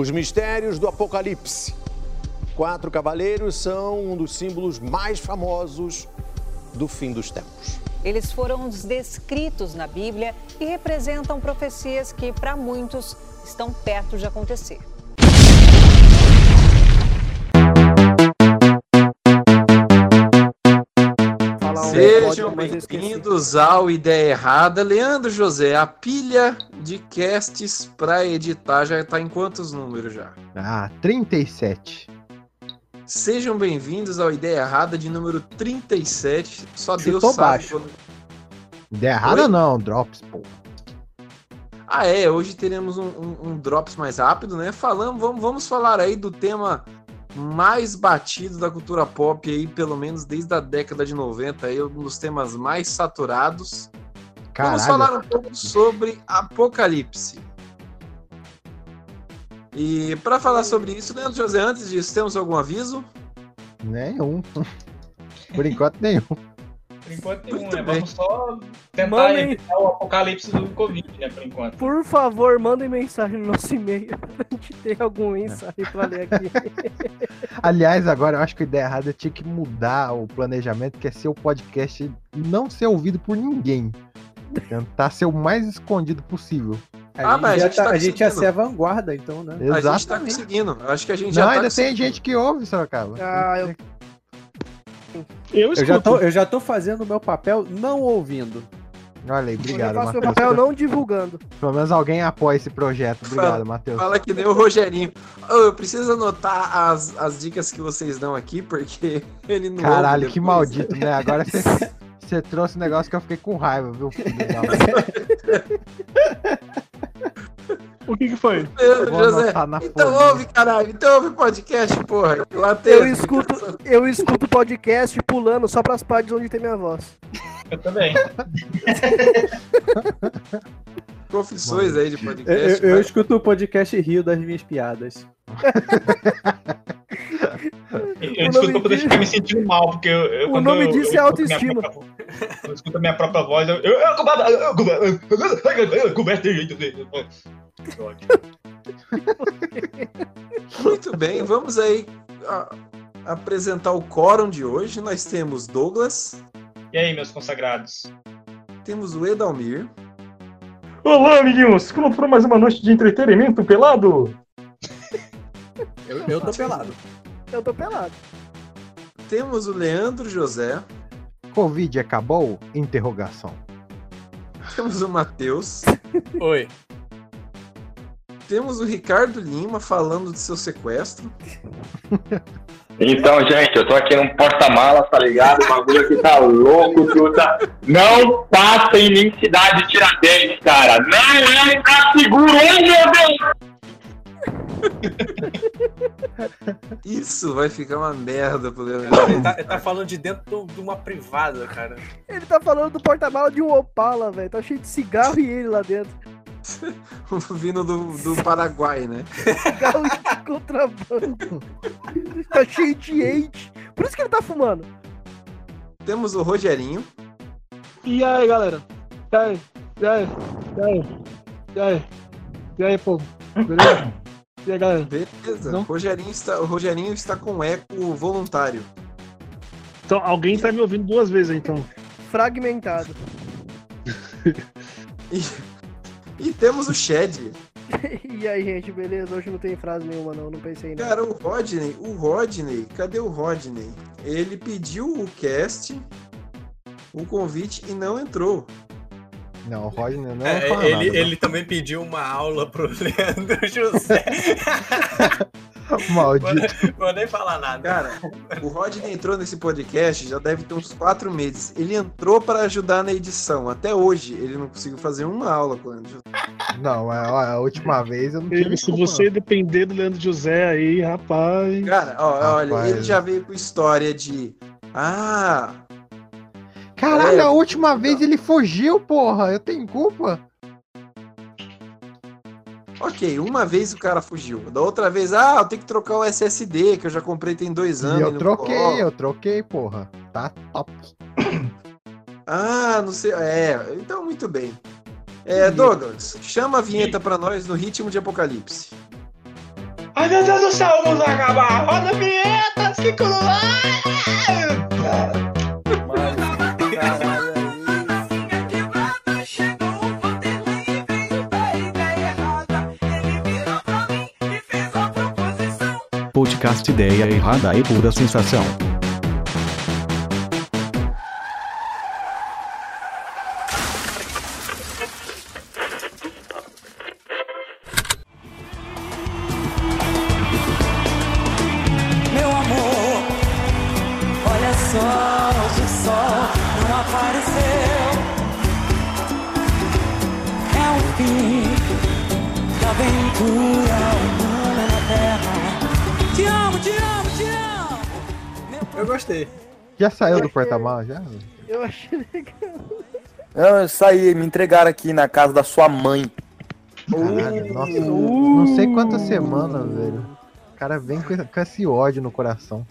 Os mistérios do Apocalipse. Quatro cavaleiros são um dos símbolos mais famosos do fim dos tempos. Eles foram descritos na Bíblia e representam profecias que, para muitos, estão perto de acontecer. Sejam bem-vindos ao Ideia Errada. Leandro José, a pilha de casts para editar já está em quantos números já? Ah, 37. Sejam bem-vindos ao Ideia Errada de número 37. Só Deus Chutou sabe. baixo. quando- Ideia errada Oi? não, Drops, pô. Ah, é. Hoje teremos um, um- um drops mais rápido, né? Falamos, vamos, vamos falar aí do tema mais batido da cultura pop aí, pelo menos desde a década de 90, aí, um dos temas mais saturados. Vamos falar Caralho. um pouco sobre Apocalipse. E para falar sobre isso, Leandro José, antes disso, temos algum aviso? Nenhum. Por enquanto, nenhum. Por enquanto nenhum, Muito né? bem. Vamos só tentar Mandem- evitar o apocalipse do Covid, né, por enquanto. Por favor, mandem mensagem no nosso e-mail pra gente ter alguma mensagem pra ler aqui. Aliás, agora eu acho que a ideia errada tinha que mudar o planejamento, que é ser o podcast não ser ouvido por ninguém. Tentar ser o mais escondido possível. Ah, mas a gente tá a gente ia ser a vanguarda, então, né? A gente tá Exatamente. conseguindo. Acho que a gente Não, já tá ainda tem gente que ouve, Sorocaba. Ah, eu- Eu Eu já, tô, eu já tô fazendo o meu papel não ouvindo. Olha aí, obrigado, eu faço meu Matheus. papel não divulgando. Pelo menos alguém apoia esse projeto. Obrigado, Matheus. Fala que nem o Rogerinho. Eu preciso anotar as, as dicas que vocês dão aqui, porque ele não. Caralho, que maldito, né? Agora você, você trouxe um negócio que eu fiquei com raiva, viu? O que que foi? José. Então folha. ouve, caralho. Então ouve podcast, porra. Lá tem Eu escuto, eu escuto podcast pulando só pras partes onde tem minha voz. Eu também. Confissões aí de Eu, podcast. eu- eu escuto o podcast e rio das minhas piadas. Eu O escuto poder disso- ficar me sentindo mal, porque eu. eu O quando nome eu- disso eu é escuto minha autoestima. própria Eu escuto a minha própria voz, eu. eu, eu, conversa- eu, conversa- conversa de jeito dele. Que Muito bem, vamos aí a- apresentar o quórum de hoje. Nós temos Douglas, E aí, meus consagrados? temos o Edalmir, Olá, amiguinhos! Como foi mais uma noite de entretenimento pelado? Eu, eu tô pelado. Eu tô pelado. temos o Leandro José, Covid acabou? Interrogação. temos o Matheus, Oi. Temos o Ricardo Lima falando do seu sequestro. Então, gente, eu tô aqui num porta-malas, tá ligado? O bagulho aqui tá louco, truta. Não passa em mim cidade Tiradentes, cara. Não é pra seguro, hein, meu Deus? Isso vai ficar uma merda pro Leandro Ele tá, ele tá falando de dentro de uma privada, cara. Ele tá falando do porta-mala de um Opala, velho. Tá cheio de cigarro e ele lá dentro. Vindo do, do Paraguai, né? Cigarro de contrabando. tá cheio de hate. Por isso que ele tá fumando. Temos o Rogerinho, E aí, galera? E aí? E aí? E aí? E aí? E aí, povo? Beleza? E aí, galera? beleza. Não? Rogerinho está, o Rogerinho está com eco voluntário. Então, alguém tá me ouvindo duas vezes, então. Fragmentado. E, e temos o Shed. E aí, gente, beleza? Hoje não tem frase nenhuma, não. Não pensei nada. Cara, o Rodney, o Rodney, cadê o Rodney? Ele pediu o cast, o convite e não entrou. Não, o Rodney não É, ele, nada, não. ele também pediu uma aula pro Leandro José. Maldito. Vou nem falar nada. Cara, o Rodney entrou nesse podcast já deve ter uns quatro meses. Ele entrou para ajudar na edição. Até hoje ele não conseguiu fazer uma aula com o Leandro José. Não, é, ó, a última vez eu não tive Ele, se você depender do Leandro José aí, rapaz. Cara, ó, olha, Rapaz. ele já veio com história de. Ah, não. Caralho, É. a última vez ele fugiu, porra. Eu tenho culpa? Ok, uma vez o cara fugiu. Da outra vez, ah, eu tenho que trocar o SSD, que eu já comprei tem dois anos. E eu troquei, eu troquei, porra. Tá top. Ah, não sei. É, então muito bem. É, Douglas, chama a vinheta pra nós no ritmo de Apocalipse. Ai meu Deus do céu, vamos acabar! Roda a vinheta, Kiko no Podcast Ideia Errada e Pura Sensação. Já saiu do porta-malas, já? Eu achei legal. Eu saí, me entregaram aqui na casa da sua mãe. Caralho, nossa, não sei quantas semanas, velho. O cara vem com, com esse ódio no coração.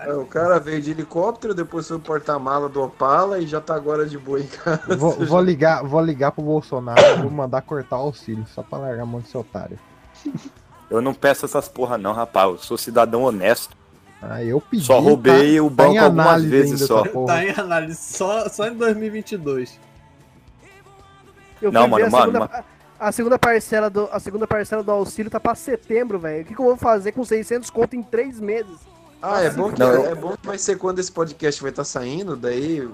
É, o cara veio de helicóptero, depois foi o porta-mala do Opala e já tá agora de boa em casa. Vou, vou ligar, vou ligar pro Bolsonaro, vou mandar cortar o auxílio, só pra largar a mão de seu otário. Eu não peço essas porra não, rapaz. Eu sou cidadão honesto. Ah, eu pedi. Só roubei o tá em banco algumas análise vezes ainda só. Tá em análise só, só em 2022. Eu Não, mano, mano, segunda, mano. A, a segunda parcela do, a segunda parcela do auxílio tá pra setembro, velho. O que, que eu vou fazer com 600 conto em 3 meses? Ah, é bom, que, Não, eu- é bom que vai ser quando esse podcast vai estar saindo, daí.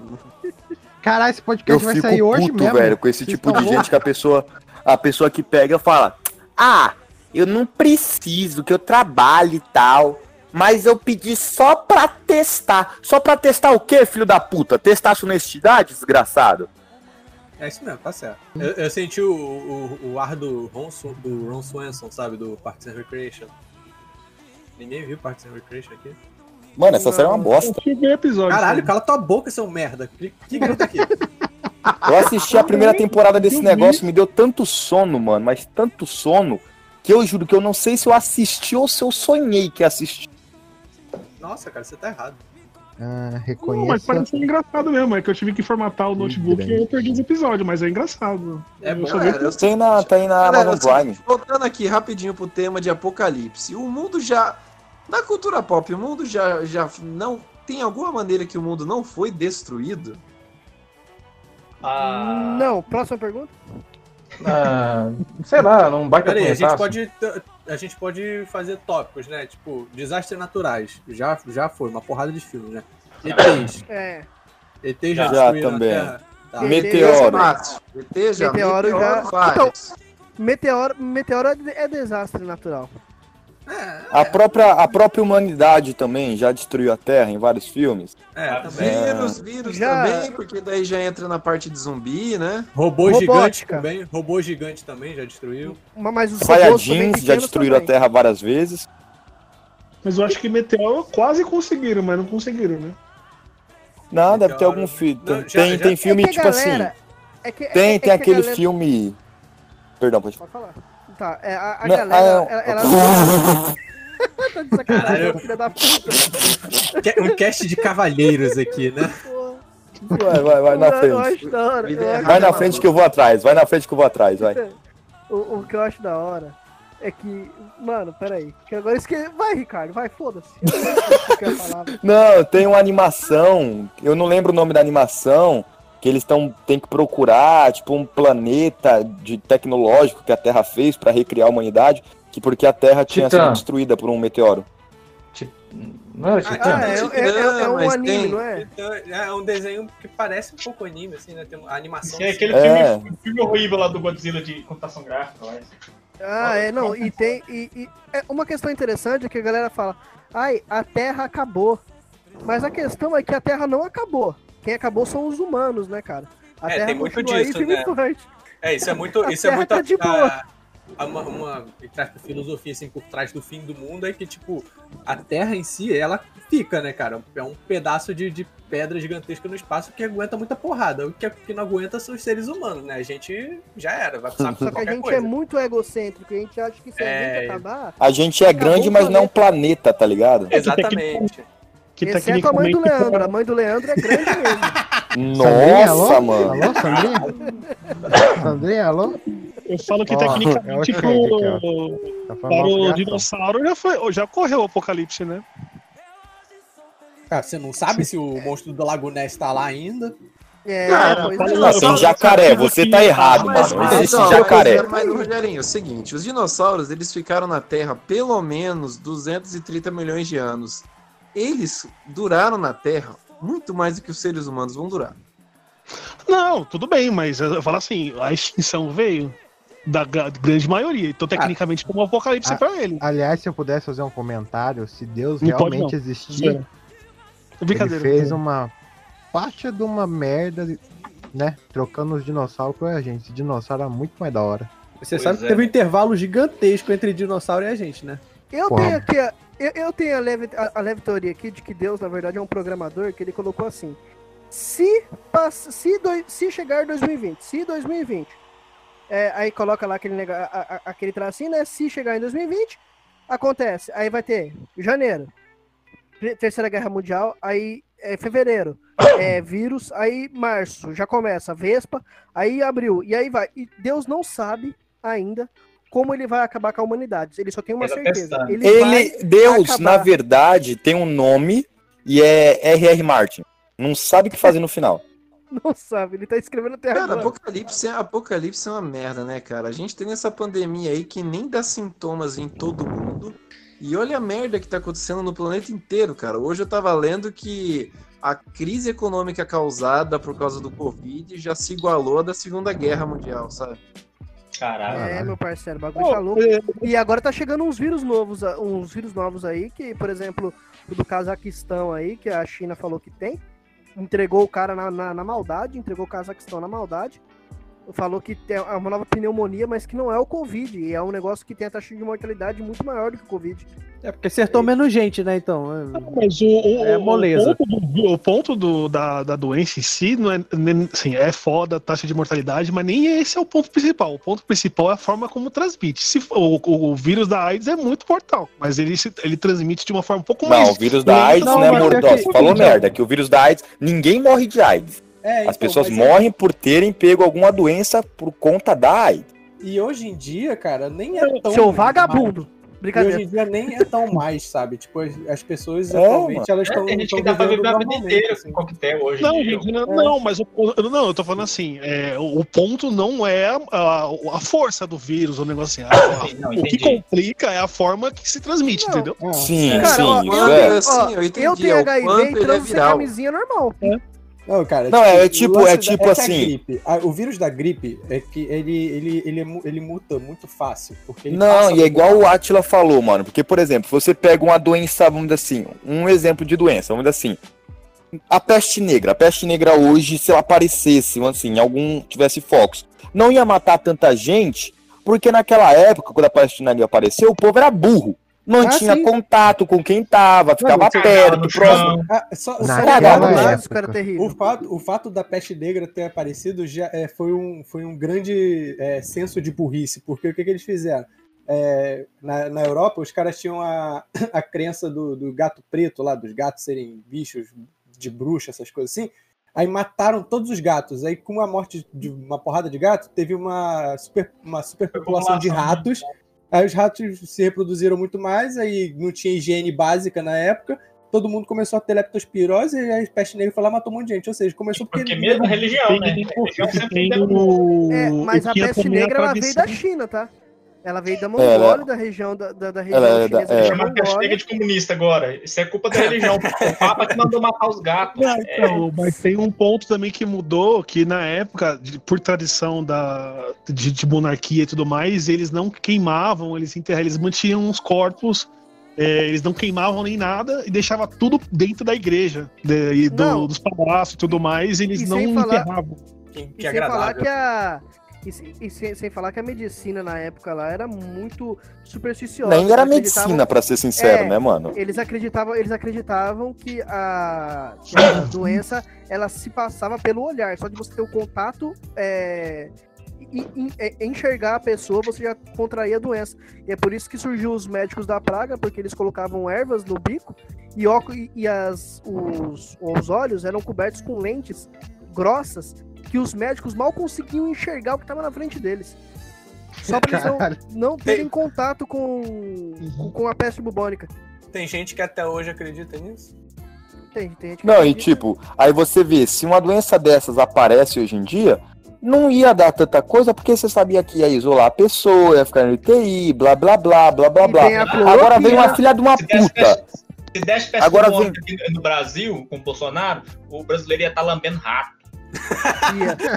Caralho, esse Eu podcast vai fico sair hoje puto, mesmo. velho, com esse Vocês tipo de gente que a pessoa, a pessoa que pega fala: Ah, eu não preciso, que eu trabalho e tal. Mas eu pedi só pra testar. Só pra testar o quê, filho da puta? Testar sua honestidade, desgraçado? É isso mesmo, tá certo. Eu, eu senti o, o, o ar do Ron, do Ron Swanson, sabe? Do Parks and Recreation. Ninguém viu Parks and Recreation aqui? Mano, essa série é uma bosta. Episódio. Caralho, cala tua boca, seu merda. Que, que grita aqui? Eu assisti a primeira temporada desse negócio, me deu tanto sono, mano, mas tanto sono, que eu juro que eu não sei se eu assisti ou se eu sonhei que assisti. Nossa, cara, você tá errado. Ah, Não, mas parece engraçado mesmo. É que eu tive que formatar o notebook grande. e eu perdi os episódios, mas é engraçado. É eu bom, Galera, eu Tem na, tem na Galera, Amazon assim, Prime. voltando aqui rapidinho pro tema de apocalipse. O mundo já. Na cultura pop, o mundo já, já não. Tem alguma maneira que o mundo não foi destruído? Ah, Não, próxima pergunta. Ah, sei lá, não bate Peraí, a gente pode. A gente pode fazer tópicos, né? Tipo, desastres naturais. Já, já foi, uma porrada de filmes, né? ETs. É. ET já, Já destruíram também. Tá. Meteoro. ET já, Meteoro já- faz. Meteoro, meteoro é, é desastre natural. A própria, a própria humanidade também já destruiu a Terra em vários filmes. É, também. Vírus, vírus Já- também, porque daí já entra na parte de zumbi, né? Robô Robótica. gigante também. Robô gigante também já destruiu. Mas- os Saiyajins já destruíram a também. Terra várias vezes. Mas eu acho que Meteoro quase conseguiram, mas não conseguiram, né? Não, deve ter algum filme. Tem, já- tem, já- tem filme, É que a tipo assim. galera- é que- é- Tem, é tem que a aquele galera- filme. Perdão, pode Pode falar. Tá, é, a, a Não, galera, ah, ela, ela... tá de sacanagem, filha da puta. Que- Um cast de cavalheiros aqui, né? Vai, vai, vai na frente. Vai na frente que eu vou atrás, vai na frente que eu vou atrás, vai. O, o que eu acho da hora é que. Mano, peraí. Que agora esque... Vai, Ricardo, vai, foda-se. Que. Não, tem uma animação, eu não lembro o nome da animação, que eles estão tem que procurar, tipo, um planeta de tecnológico que a Terra fez pra recriar a humanidade, que porque a Terra tinha Titã. sido destruída por um meteoro. Não era Titã? Ah, é, é, é, é um mas anime, tem- não é? É um desenho que parece um pouco anime, assim, né? Tem a animação. É aquele É. filme, filme horrível lá do Godzilla de computação gráfica. Lá. Ah, é, não, e tem. E, e- é uma questão interessante é que a galera fala, ai, a Terra acabou. Mas a questão é que a Terra não acabou. Quem acabou são os humanos, né, cara? A É, Terra tem muito aí disso, né? forte. É, isso é muito. A Isso é muito tá de boa. a- a- uma, uma filosofia assim por trás do fim do mundo é que, tipo, a Terra em si, ela fica, né, cara? É um pedaço de, de pedra gigantesca no espaço que aguenta muita porrada. O que, que não aguenta são os seres humanos, né? A gente já era, vai precisar Só que a gente coisa. é muito egocêntrico, a gente acha que se a É. gente acabar. A gente é grande, mas não é um planeta, tá ligado? Exatamente. Que Exceto a mãe do Leandro. A mãe do Leandro é grande mesmo. Sandrinha, Nossa, alô? mano. Alô, Sandrinha? Sandrinha, alô? Eu falo que Ó, é o tecnicamente Shed pro, aqui. Tá para o dinossauro já, foi, já ocorreu o apocalipse, né? Cara, você não sabe se o monstro do Lago Ness tá lá ainda? É, pois fala- é. Assim, jacaré, você tá errado, Mas, mano. mas, Existe ó, jacaré. Mas, Rogerinho, é o seguinte, os dinossauros, eles ficaram na Terra pelo menos 230 milhões de anos. Eles duraram na Terra muito mais do que os seres humanos vão durar. Não, tudo bem, mas eu falo assim, a extinção veio da grande maioria. Então, tecnicamente, como um apocalipse Ah, pra ele. Aliás, se eu pudesse fazer um comentário, se Deus Não realmente existir, ele fez uma parte de uma merda, né? Trocando os dinossauros por a gente. Esse dinossauro era muito mais da hora. Você Pois sabe que é. teve um intervalo gigantesco entre dinossauro e a gente, né? Eu Porra. tenho aqui, a- eu, eu tenho a leve, a, a leve teoria aqui de que Deus, na verdade, é um programador que ele colocou assim. Se, passa, se, doi- se chegar 2020, se 2020, é, aí coloca lá aquele, nega- a- a- aquele tracinho, né? Se chegar em 2020, acontece. Aí vai ter janeiro, terceira guerra mundial, aí é fevereiro, é vírus, aí março, já começa, Vespa, aí abril, e aí vai. E Deus não sabe ainda como ele vai acabar com a humanidade. Ele só tem uma Ele tá certeza. Ele, Ele, Deus, acabar. na verdade, tem um nome e é R.R. Martin. Não sabe o que fazer no final. Não sabe, ele tá escrevendo até Cara, agora. apocalipse, é- apocalipse é uma merda, né, cara? A gente tem essa pandemia aí que nem dá sintomas em todo mundo. E olha a merda que tá acontecendo no planeta inteiro, cara. Hoje eu tava lendo que a crise econômica causada por causa do Covid já se igualou à da Segunda Guerra Mundial, sabe? Caralho. É, meu parceiro, o bagulho Pô, tá louco. é, E agora tá chegando uns vírus novos, ah, uns vírus novos aí, que, por exemplo, o do Cazaquistão aí, que a China falou que tem. Entregou o cara na, na, na maldade, entregou o Cazaquistão na maldade. Falou que tem uma nova pneumonia, mas que não é o Covid. E é um negócio que tem a taxa de mortalidade muito maior do que o Covid. É porque acertou menos gente, né? Então. Mas o, o, É o moleza. ponto, do, o ponto do- da, da doença em si não é, nem- assim, é foda a taxa de mortalidade, mas nem esse é o ponto principal. O ponto principal é a forma como transmite. Se, o, o, o vírus da AIDS é muito mortal, mas ele, se- ele transmite de uma forma um pouco mais. Não, o vírus da. AIDS não, é mas mortal. que- Você falou merda, que o vírus da AIDS, ninguém morre de AIDS. É, As então, pessoas mas morrem por terem pego alguma doença por conta da AIDS. E hoje em dia, cara, nem é tão. Seu vagabundo. E Brincadeira. hoje em dia nem é tão mais, sabe? Tipo, as, as pessoas É, atualmente mano. elas É, estão. tem gente que dá pra viver a vida inteira assim. com coquetel hoje. Não, em dia. gente, não, não, mas o, o- não, eu tô falando assim, é, o, ponto não é a, a, a força do vírus, o negócio assim. a- Não, o que complica é a forma que se transmite, Não. entendeu? Sim, Cara, sim, ó, isso eu, é. tenho, ó, eu entendi, eu é tenho o HIV e é transo sem camisinha normal. Não, cara, Não, é o tipo- lance é da- tipo que a assim- gripe- a- o vírus da gripe é que ele, ele, ele, é ele muta muito fácil. Porque Não, e é igual o Atila falou, mano. Porque, por exemplo, você pega uma doença, vamos dizer assim, um exemplo de doença, vamos dizer assim. A peste negra. A peste negra hoje, se ela aparecesse, assim, algum tivesse focos, não ia matar tanta gente, porque naquela época, quando a peste negra apareceu, o povo era burro. Não Ah, contato com quem tava, ficava você perto, no próximo. chão. Ah, só, né? O fato, o fato da peste negra ter aparecido já é, foi, um, foi um grande é, senso de burrice, porque o que, que eles fizeram? É, na, na Europa, os caras tinham a, a crença do, do gato preto lá, dos gatos serem bichos de bruxa, essas coisas assim. Aí mataram todos os gatos. Aí, com a morte de uma porrada de gato, teve uma, super, uma superpopulação de ratos. Aí os ratos se reproduziram muito mais, aí não tinha higiene básica na época. Todo mundo começou a ter leptospirose e a peste negra foi lá e matou um monte de gente. Ou seja, começou porque. Porque mesmo a religião, né? A religião sempre É, mas a peste negra ela veio da China, tá? Ela veio da ela- Mongólia, da região da, da, da região Ela é da- chinesa é. da Chama peste Mongólia. negra de comunista agora. Isso é culpa da religião. o Papa que mandou matar os gatos. Não, É, então, mas tem um ponto também que mudou, que na época, de- por tradição da, de, de monarquia e tudo mais, eles não queimavam, eles enterravam, eles mantinham os corpos, é, eles não queimavam nem nada e deixava tudo dentro da igreja, de- e do- dos palácios e tudo mais, eles E não falar- enterravam. Que, E que sem falar que a. E, se- e sem, sem falar que a medicina na época lá era muito supersticiosa. Nem era medicina, pra ser sincero, É, né, mano? Eles acreditavam, eles acreditavam que a, que a doença ela se passava pelo olhar, só de você ter o contato é, e- enxergar a pessoa, você já contraía a doença. E é por isso que surgiu os médicos da praga, porque eles colocavam ervas no bico e, e- e as, os, os olhos eram cobertos com lentes grossas que os médicos mal conseguiam enxergar o que estava na frente deles. Só pra eles não, não terem contato com, com, com a peste bubônica. Tem gente que até hoje acredita nisso. Tem, tem gente que Não, e acredita. tipo, aí você vê, se uma doença dessas aparece hoje em dia, não ia dar tanta coisa porque você sabia que ia isolar a pessoa, ia ficar no UTI, blá blá blá, blá blá E blá. Agora vem uma filha de uma Se puta. peste- Se desse peste Agora bubônica aqui no Brasil, com o Bolsonaro, o brasileiro ia estar lambendo rato.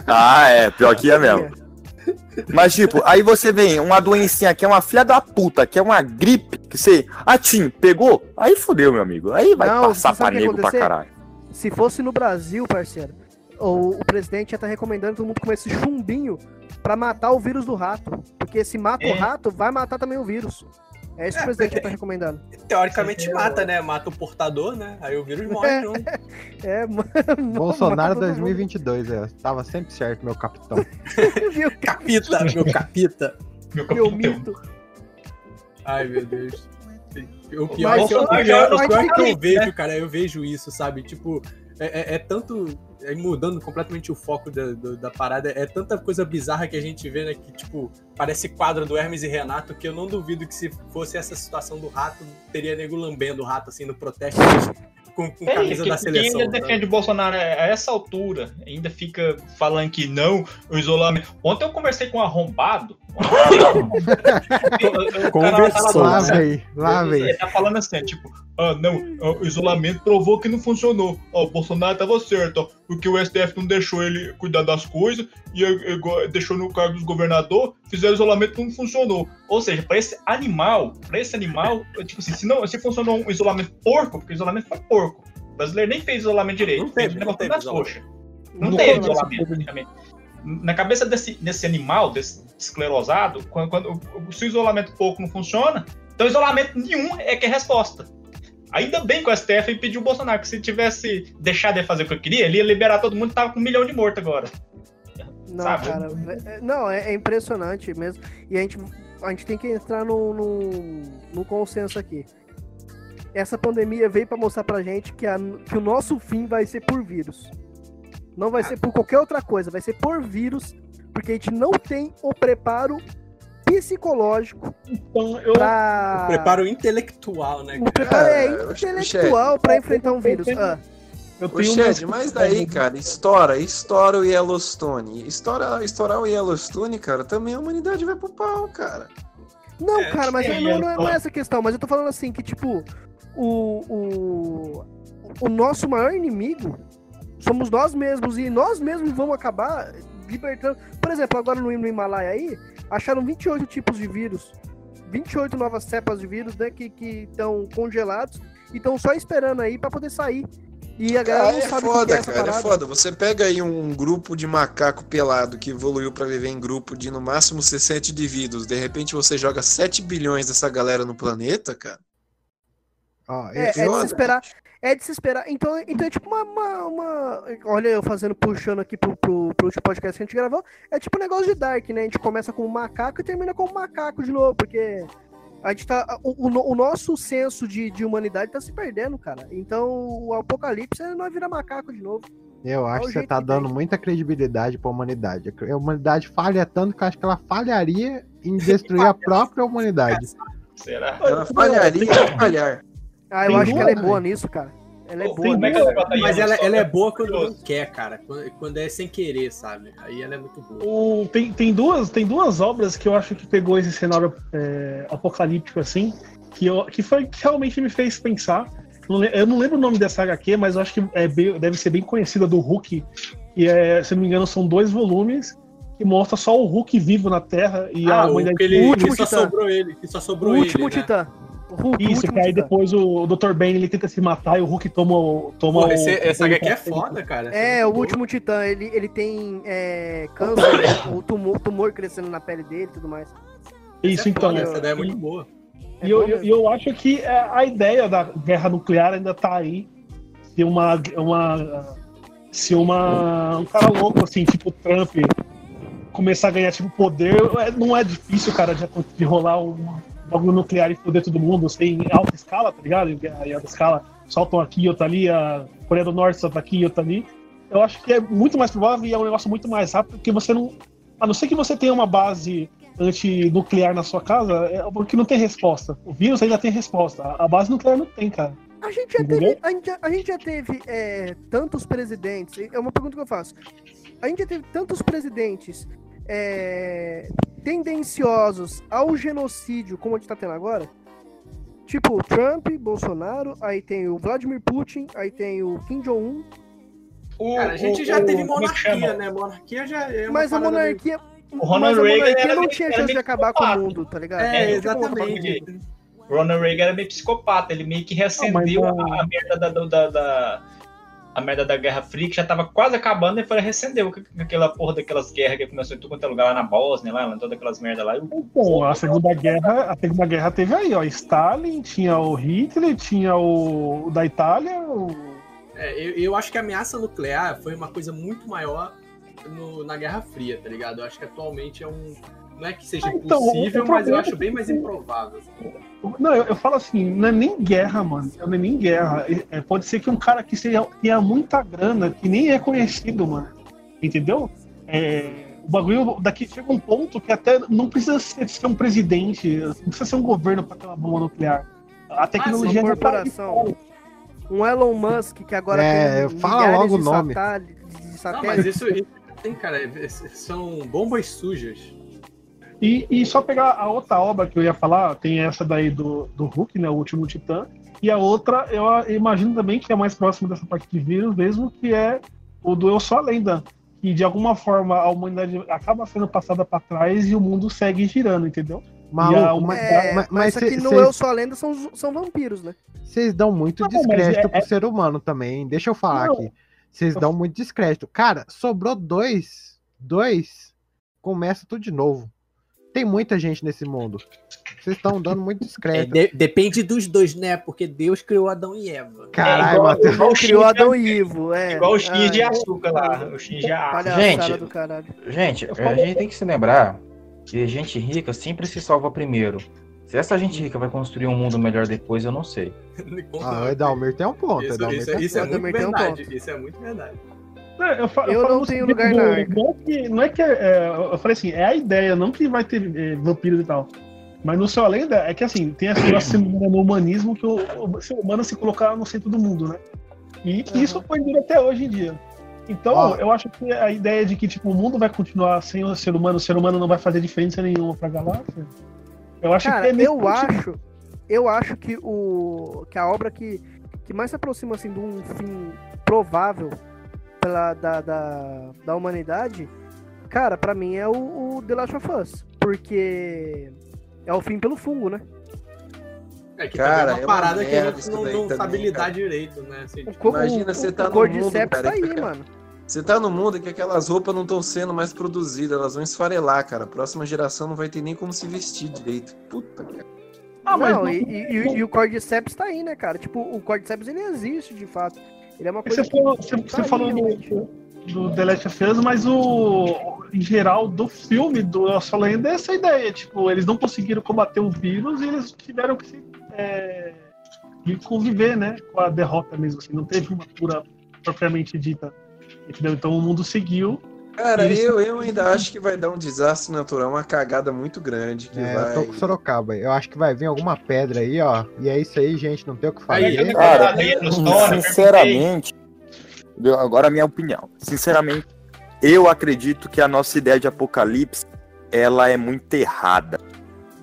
Ah, é, pior que ia mesmo. Mas, tipo, aí você vem uma doencinha que é uma filha da puta, que é uma gripe, que você. Ah, Tim, pegou? Aí fudeu, meu amigo. Aí vai Não, passar pra o que nego pra caralho. Se fosse no Brasil, parceiro, o, o presidente ia estar recomendando todo mundo comer esse chumbinho pra matar o vírus do rato. Porque se mata o É. rato, vai matar também o vírus. É isso que o presidente ia estar recomendando. Teoricamente mata, né? Mata o portador, né? Aí o vírus morre junto. É, mano. Bolsonaro 2022, é. Tava sempre certo, meu capitão. Meu capita, meu capita. Meu mito. Ai, meu Deus. O pior, Mas é que eu, eu- o pior, o pior que eu eu- vejo, cara, eu vejo isso, sabe? Tipo, é, é- é tanto. É mudando completamente o foco da, do- da parada, é tanta coisa bizarra que a gente vê, né? Que, tipo, parece quadro do Hermes e Renato, que eu não duvido que se fosse essa situação do rato, teria nego lambendo o rato, assim, no protesto com, com Ei, camisa que- da seleção. ainda sabe? defende o Bolsonaro a essa altura, ainda fica falando que não, o isolamento. Ontem eu conversei com um arrombado. Cara lá tava Lá lá, vem, lá vem. Ele tá falando assim, tipo, ah, não, o isolamento provou que não funcionou. Ó, o Bolsonaro tava certo, ó, porque o STF não deixou ele cuidar das coisas e deixou no cargo dos governador, fizeram isolamento não funcionou. Ou seja, pra esse animal, pra esse animal, tipo assim, se, não, se funcionou um isolamento porco, porque isolamento foi porco. O brasileiro nem fez isolamento direito, fez o não negócio teve das isolamento. coxas. Não, Não teve teve. isolamento, praticamente. Na cabeça desse, desse animal, desse esclerosado, quando, quando- se o isolamento pouco não funciona, então isolamento nenhum é que é resposta. Ainda bem que o STF impediu o Bolsonaro, que se tivesse deixado ele fazer o que eu queria, ele ia liberar todo mundo e tava com um milhão de mortos agora. Não, Sabe? cara, é- não, é, é impressionante mesmo. E a gente, a gente tem que entrar no, no, no consenso aqui. Essa pandemia veio pra mostrar pra gente que, a- que o nosso fim vai ser por vírus. Não vai ser por qualquer outra coisa, vai ser por vírus, porque a gente não tem o preparo psicológico Então, eu... pra... O preparo intelectual, né? O preparo é Ah, intelectual pra enfrentar um vírus. Ah, Ô, Shed, mas daí, cara, estoura, estoura o Yellowstone. Estoura, estourar o Yellowstone, cara, também a humanidade vai pro pau, cara. Não, É, cara, mas é, não, não é é. não é essa questão, mas eu tô falando assim que, tipo, o, o, o nosso maior inimigo somos nós mesmos, e nós mesmos vamos acabar libertando. Por exemplo, agora no, no Himalaia aí, acharam 28 tipos de vírus, 28 novas cepas de vírus, né, que estão congelados e estão só esperando aí pra poder sair. E a galera Ah, não é sabe o que foda, é cara, é foda. Você pega aí um grupo de macaco pelado que evoluiu pra viver em grupo de no máximo 60 indivíduos. De repente você joga 7 bilhões dessa galera no planeta, cara. Ó, É, é de se esperar. É de se esperar. Então, então é tipo uma, uma, uma- Olha, eu fazendo, puxando aqui pro, pro, pro último podcast que a gente gravou. É tipo um negócio de Dark, né? A gente começa com um macaco e termina com um macaco de novo, porque a gente tá. O, o o nosso senso de, de humanidade tá se perdendo, cara. Então o apocalipse é nós virar macaco de novo. Eu acho o que você tá que dando muita credibilidade pra humanidade. A humanidade falha tanto que eu acho que ela falharia em destruir a própria humanidade. Será? Ela falharia em falhar. Ah, eu Tem acho que ela é boa nisso, cara. Ela é boa nisso. ela Mas ela, ela é boa quando não quer, cara. Quando, quando é sem querer, sabe? Aí ela é muito boa. O- tem, tem, duas, tem duas obras que eu acho que pegou esse cenário é, apocalíptico assim, que, eu, que foi que realmente me fez pensar. Eu não lembro o nome dessa HQ, mas eu acho que é bem- deve ser bem conhecida do Hulk. E é, se não me engano, são dois volumes que mostra só o Hulk vivo na Terra e Ah, a o humanidade. que ele, O último que só titã. sobrou ele. Que só O sobrou último ele, né? titã. O Hulk, o Isso, que aí depois o, o Dr. Bane ele tenta se matar e o Hulk toma, o- toma o. esse, essa toma HQ é o- foda, cara. É, o último titã, ele, ele tem é, câncer, o tumor, tumor crescendo na pele dele e tudo mais. Isso, é então. foda, essa ideia é muito boa. E eu, eu, eu acho que é, a ideia da guerra nuclear ainda tá aí. Se uma. uma se uma. Um cara louco, assim, tipo Trump, começar a ganhar tipo, poder, é- não é difícil, cara, de, de rolar um bagulho nuclear e foder todo mundo, assim, em alta escala, tá ligado? Em alta escala, soltam aqui, outra ali, a Coreia do Norte solta aqui, outra ali. Eu acho que é muito mais provável e é um negócio muito mais rápido, porque você não. A não ser que você tenha uma base antinuclear na sua casa é porque não tem resposta. O vírus ainda tem resposta. A- A base nuclear não tem, cara. A gente já Entendeu? teve, a gente já, a gente já teve é, tantos presidentes. É uma pergunta que eu faço. A gente já teve tantos presidentes é, tendenciosos ao genocídio como a gente tá tendo agora? Tipo, Trump, Bolsonaro, aí tem o Vladimir Putin, aí tem o Kim Jong-un. Cara, a gente o- já o- teve é monarquia, né? Monarquia já é uma Mas a meio- monarquia. O Ronald mas a Reagan era não tinha era chance de acabar com o mundo, tá ligado? É, acabar com o exatamente. Ronald Reagan era meio psicopata, ele meio que reacendeu Não, mas, a, a merda da, da, da- a merda da Guerra Fria, que já tava quase acabando, e foi reacendeu com aquela porra daquelas guerras que começou em tudo quanto é lugar lá na Bósnia, lá, todas aquelas merdas lá. e o- Bom, a Segunda Guerra, a Segunda Guerra teve aí, ó. Stalin, tinha o Hitler, tinha o, o da Itália, o É, eu, eu acho que a ameaça nuclear foi uma coisa muito maior no- na Guerra Fria, tá ligado? Eu acho que atualmente é um. Não é que seja Ah, então, impossível, o mas eu problema acho bem mais improvável. Não, eu, eu falo assim, não é nem guerra, mano. Não é nem guerra. É, pode ser que um cara que seja, tenha muita grana, que nem é conhecido, mano. Entendeu? É, o bagulho daqui chega um ponto que até não precisa ser, ser um presidente, não precisa ser um governo para ter uma bomba nuclear. A tecnologia aí corporação. Um Elon Musk que agora É, tem fala logo de o nome. satélite- de Não, mas satélites. isso, isso tem, cara, é- são bombas sujas. E, e só pegar a outra obra que eu ia falar, tem essa daí do, do Hulk, né? O último Titã. E a outra, eu imagino também que é mais próximo dessa parte de vírus mesmo, que é o do Eu Sou a Lenda. Que de alguma forma a humanidade acaba sendo passada para trás e o mundo segue girando, entendeu? Maluco, E a É, mas- mas, mas aqui cê- no cê- Eu Sou a Lenda são, são vampiros, né? Vocês dão muito Não, descrédito é- pro é- ser humano também. Deixa eu falar Não. aqui. Vocês dão muito descrédito. Cara, sobrou dois. Dois. Começa tudo de novo. Tem muita gente nesse mundo. Vocês estão dando muito É, descrédito. de- depende dos dois, né? Porque Deus criou Adão e Eva. Caralho, igual- Matheus. igual o Criou Shinji- Adão e Ivo, é. Igual o X de Ah, açúcar lá, o X de açúcar. Gente. Gente, a gente tem que se lembrar que gente rica sempre se salva primeiro. Se essa gente rica vai construir um mundo melhor depois, eu não sei. Ah, o Edalmir tem um ponto. Isso, isso, tem um isso é muito Também tem um verdade. Isso é muito verdade. Não, eu, fa- Eu falo não tenho lugar na do- arca. Não é que, não é, que é, eu falei assim, é a ideia, não que vai ter é, vampiros e tal. Mas no seu lenda é que assim, tem esse negócio no humanismo que o, o ser humano se colocar no centro do mundo, né? E que isso foi duro até hoje em dia. Então, Ó. eu acho que a ideia de que tipo, o mundo vai continuar sem o ser humano, o ser humano não vai fazer diferença nenhuma pra galáxia, eu acho Cara, que é eu acho, eu acho que o que a obra que, que mais se aproxima assim de um fim provável pela, da, da, da humanidade, cara, pra mim é o, o The Last of Us, porque é o fim pelo fungo, né? É que Cara, também é é uma uma parada que a gente não, não também, sabe lidar cara. direito, né? Assim, tipo, Imagina o, você o, tá o no Cordyceps mundo, cara, tá aí, que- mano. Você tá no mundo que aquelas roupas não estão sendo mais produzidas, elas vão esfarelar, cara. A próxima geração não vai ter nem como se vestir direito. Puta, cara. Ah, mas não, não- e, e- e o Cordyceps tá aí, né, cara? Tipo, o Cordyceps ele existe de fato. Ele é uma coisa Você falou, você, você tá falou realmente. do, do The Last of Us, mas o em geral do filme do A Sua Lenda é essa ideia. Tipo, eles não conseguiram combater o vírus e eles tiveram que se, é, conviver, né, com a derrota mesmo. Assim, não teve uma cura propriamente dita. Entendeu? Então o mundo seguiu. Cara, Eles- eu, eu ainda acho que vai dar um desastre natural, uma cagada muito grande. Que É, vai... eu tô com Sorocaba. Eu acho que vai vir alguma pedra aí, ó. E é isso aí, gente. Não tem o que Aí, fazer. Cara, História, sinceramente, agora a minha opinião. Sinceramente, eu acredito que a nossa ideia de apocalipse ela é muito errada.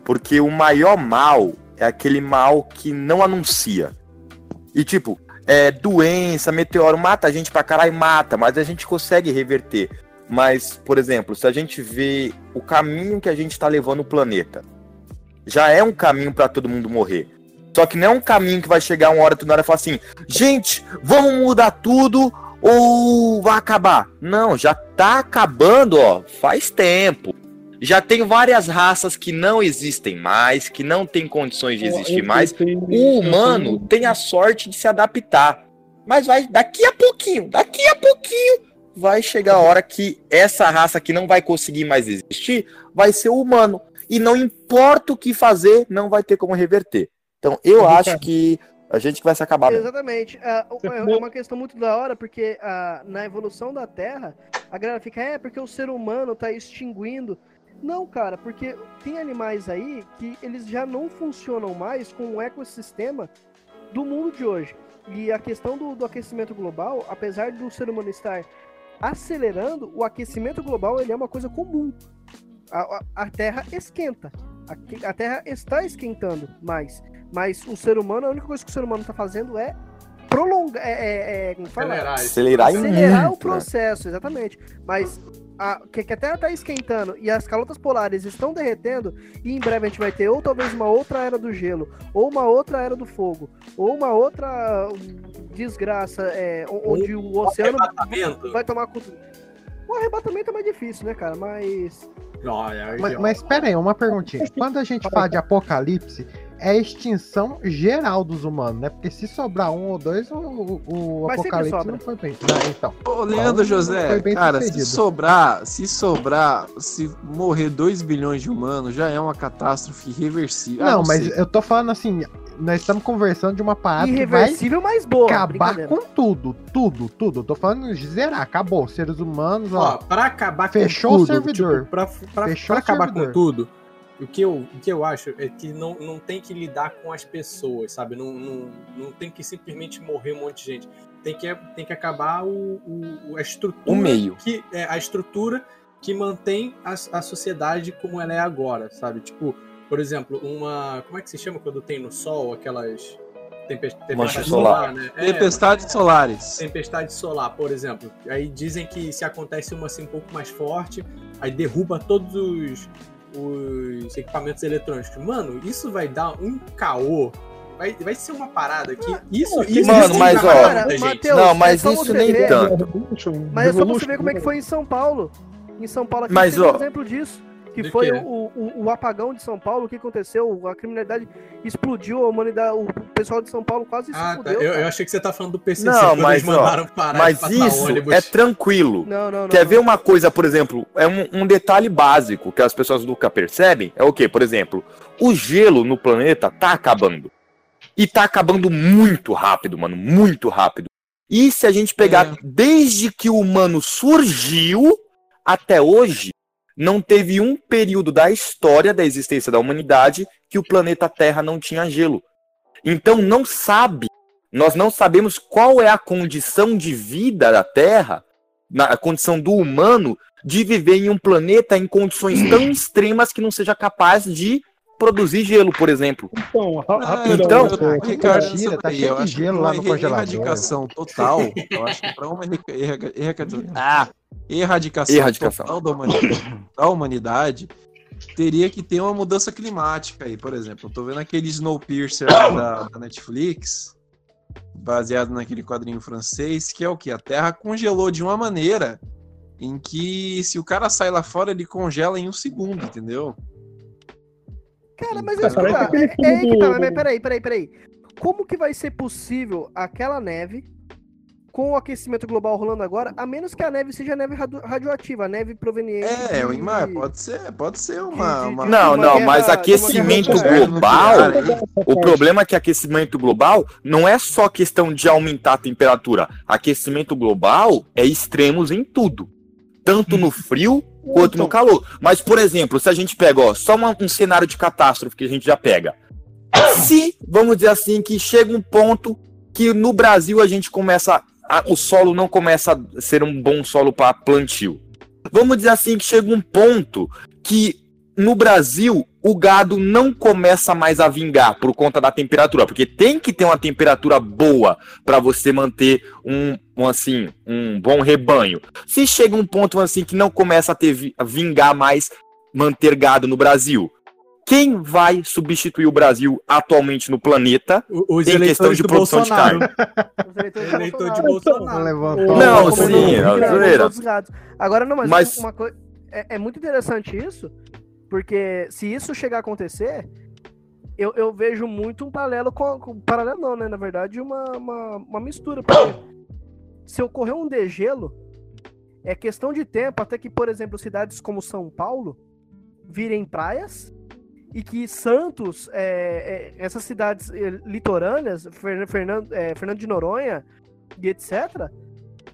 Porque o maior mal é aquele mal que não anuncia. E tipo, é, doença, meteoro mata a gente pra caralho, mata, mas a gente consegue reverter. Mas, por exemplo, se a gente vê o caminho que a gente tá levando o planeta, já é um caminho pra todo mundo morrer. Só que não é um caminho que vai chegar uma hora, toda hora e falar assim, gente, vamos mudar tudo ou vai acabar? Não, já tá acabando, ó, faz tempo. Já tem várias raças que não existem mais, que não tem condições de existir mais. O humano tem a sorte de se adaptar. Mas vai, daqui a pouquinho, daqui a pouquinho, vai chegar a hora que essa raça que não vai conseguir mais existir vai ser o humano. E não importa o que fazer, não vai ter como reverter. Então eu acho que a gente vai se acabar. mesmo. Exatamente. Ah, é uma questão muito da hora, porque ah, na evolução da Terra, a galera fica, é, porque o ser humano tá extinguindo Não, cara, porque tem animais aí que eles já não funcionam mais com o ecossistema do mundo de hoje. E a questão do, do aquecimento global, apesar do ser humano estar acelerando, o aquecimento global ele é uma coisa comum. A, a, a Terra esquenta. A, a Terra está esquentando mais. Mas o ser humano, a única coisa que o ser humano está fazendo é prolongar. É, é, é? Acelerar. Acelerar e Acelerar o processo, exatamente. Mas a, que, que a Terra está esquentando e as calotas polares estão derretendo, e em breve a gente vai ter ou talvez uma outra era do gelo, ou uma outra era do fogo, ou uma outra desgraça é, o- onde o oceano arrebatamento. vai tomar conta. O arrebatamento é mais difícil, né, cara? Mas. Olha, Mas, mas espera aí, uma perguntinha. Quando a gente fala de apocalipse, é a extinção geral dos humanos, né? Porque se sobrar um ou dois, o, o- apocalipse sobra. não foi bem. Então. Ô, Leandro Então, José, cara, se sucedido. sobrar, se sobrar, se morrer 2 bilhões de humanos, já é uma catástrofe irreversível. Ah, Não, mas sei. eu tô falando assim, nós estamos conversando de uma parada que vai Irreversível, mas boa. acabar com tudo, tudo, tudo. Eu tô falando de zerar, acabou. Seres humanos, Ó, ó. pra acabar Fechou com o tudo, servidor. tipo, pra, pra- Fechou pra acabar servidor. com tudo, o que, eu, o que eu acho é que não, não tem que lidar com as pessoas, sabe? Não, não, não tem que simplesmente morrer um monte de gente. Tem que, tem que acabar o, o- a estrutura. O meio. Que, é, a estrutura que mantém a, a sociedade como ela é agora, sabe? Tipo, por exemplo, uma. Como é que se chama quando tem no sol aquelas. Tempest, Mancha tempestade solar. né? É, Tempestades solares. tempestade solar, por exemplo. Aí dizem que se acontece uma assim um pouco mais forte, aí derruba todos os, os equipamentos eletrônicos. Mano, isso vai dar um caô. Vai, vai ser uma parada que isso, isso Mano, isso mas, vai ó. Mateus, Não, mas é isso nem ver- tanto. Mas é só você ver como é que foi em São Paulo. Em São Paulo aqui Mas, tem um ó, exemplo disso. Que De foi o, o, o apagão de São Paulo, o que aconteceu? A criminalidade explodiu, a humanidade, o pessoal de São Paulo quase se Ah, tá. fudeu. Eu, eu cara. achei que você tá falando do PCC, Não, quando mas, eles ó, mandaram parar mas isso ônibus. é tranquilo. Não, não, não. Quer não. ver uma coisa, por exemplo, é um, um detalhe básico que as pessoas nunca percebem? É o quê? Por exemplo, o gelo no planeta tá acabando. E tá acabando muito rápido, mano, muito rápido. E se a gente pegar É. desde que o humano surgiu até hoje, não teve um período da história da existência da humanidade que o planeta Terra não tinha gelo. Então não sabe, nós não sabemos qual é a condição de vida da Terra, na a condição do humano de viver em um planeta em condições tão extremas que não seja capaz de produzir gelo, por exemplo. Então, Ah, então, é, Ricardo, tá cheio de gelo lá no erra- congelador. erradicação total, eu acho que para uma erradicação, ah, erradicação, Erradicação. total da humanidade, da humanidade, teria que ter uma mudança climática aí, por exemplo. Eu tô vendo aquele Snowpiercer lá da, da Netflix, baseado naquele quadrinho francês, que é o que? A Terra congelou de uma maneira em que se o cara sai lá fora, ele congela em um segundo, entendeu? Cara, mas Cara, isso que tá. parece É, é aí que tá, mas peraí, peraí, peraí. Como que vai ser possível aquela neve com o aquecimento global rolando agora, a menos que a neve seja neve radio- radioativa, a neve proveniente. É, o de- Imar, pode ser, pode ser uma. uma- Não, uma não, guerra- mas aquecimento global, o problema é que aquecimento global não é só questão de aumentar a temperatura. Aquecimento global é extremos em tudo. Tanto no frio quanto no calor. Mas, por exemplo, se a gente pega, ó, só uma- um cenário de catástrofe que a gente já pega. Se, vamos dizer assim, que chega um ponto que no Brasil a gente começa. a- o solo não começa a ser um bom solo para plantio. Vamos dizer assim que chega um ponto que no Brasil o gado não começa mais a vingar por conta da temperatura, porque tem que ter uma temperatura boa para você manter um, um, assim um bom rebanho. Se chega um ponto assim que não começa a ter a vingar mais manter gado no Brasil, quem vai substituir o Brasil atualmente no planeta O- Os em questão eleitores de produção de Bolsonaro. carne? Os eleitores de Bolsonaro. Levantou. Não, sim, é zoeira. Agora, não, mas, Mas- uma coisa. É, é muito interessante isso, porque se isso chegar a acontecer, eu, eu vejo muito um paralelo com. com paralelo não, né? Na verdade, uma, uma, uma mistura. Se ocorrer um degelo, é questão de tempo até que, por exemplo, cidades como São Paulo virem praias e que Santos, é, é, essas cidades eh, litorâneas, Fern- Fernando, é, Fernando de Noronha e etc.,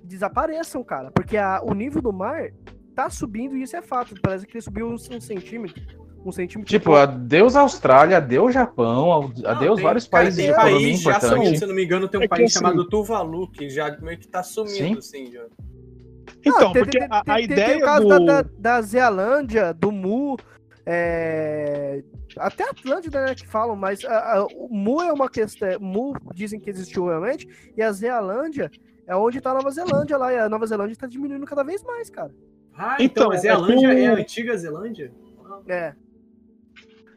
desapareçam, cara. Porque a- o nível do mar tá subindo e isso é fato. Parece que ele subiu um, um centímetro. Um centímetro. Tipo, adeus Austrália, adeus Japão, adeus tem- vários cara, países de economia país já sumiu, importante. se não me engano, tem um É país assim- chamado Tuvalu, que já meio que tá sumindo, assim, já. Então, Ah, tem- porque tem- a, a tem- ideia Tem o caso do... da, da, Zealândia, do Mu, é, até Atlântida, né, que falam, mas a- a- o Mu é uma questão. Mu dizem que existiu realmente, e a Zealândia é onde tá a Nova Zelândia lá, e a Nova Zelândia tá diminuindo cada vez mais, cara. Ah, então, Então, a é Zelândia que é, a antiga Zelândia? É.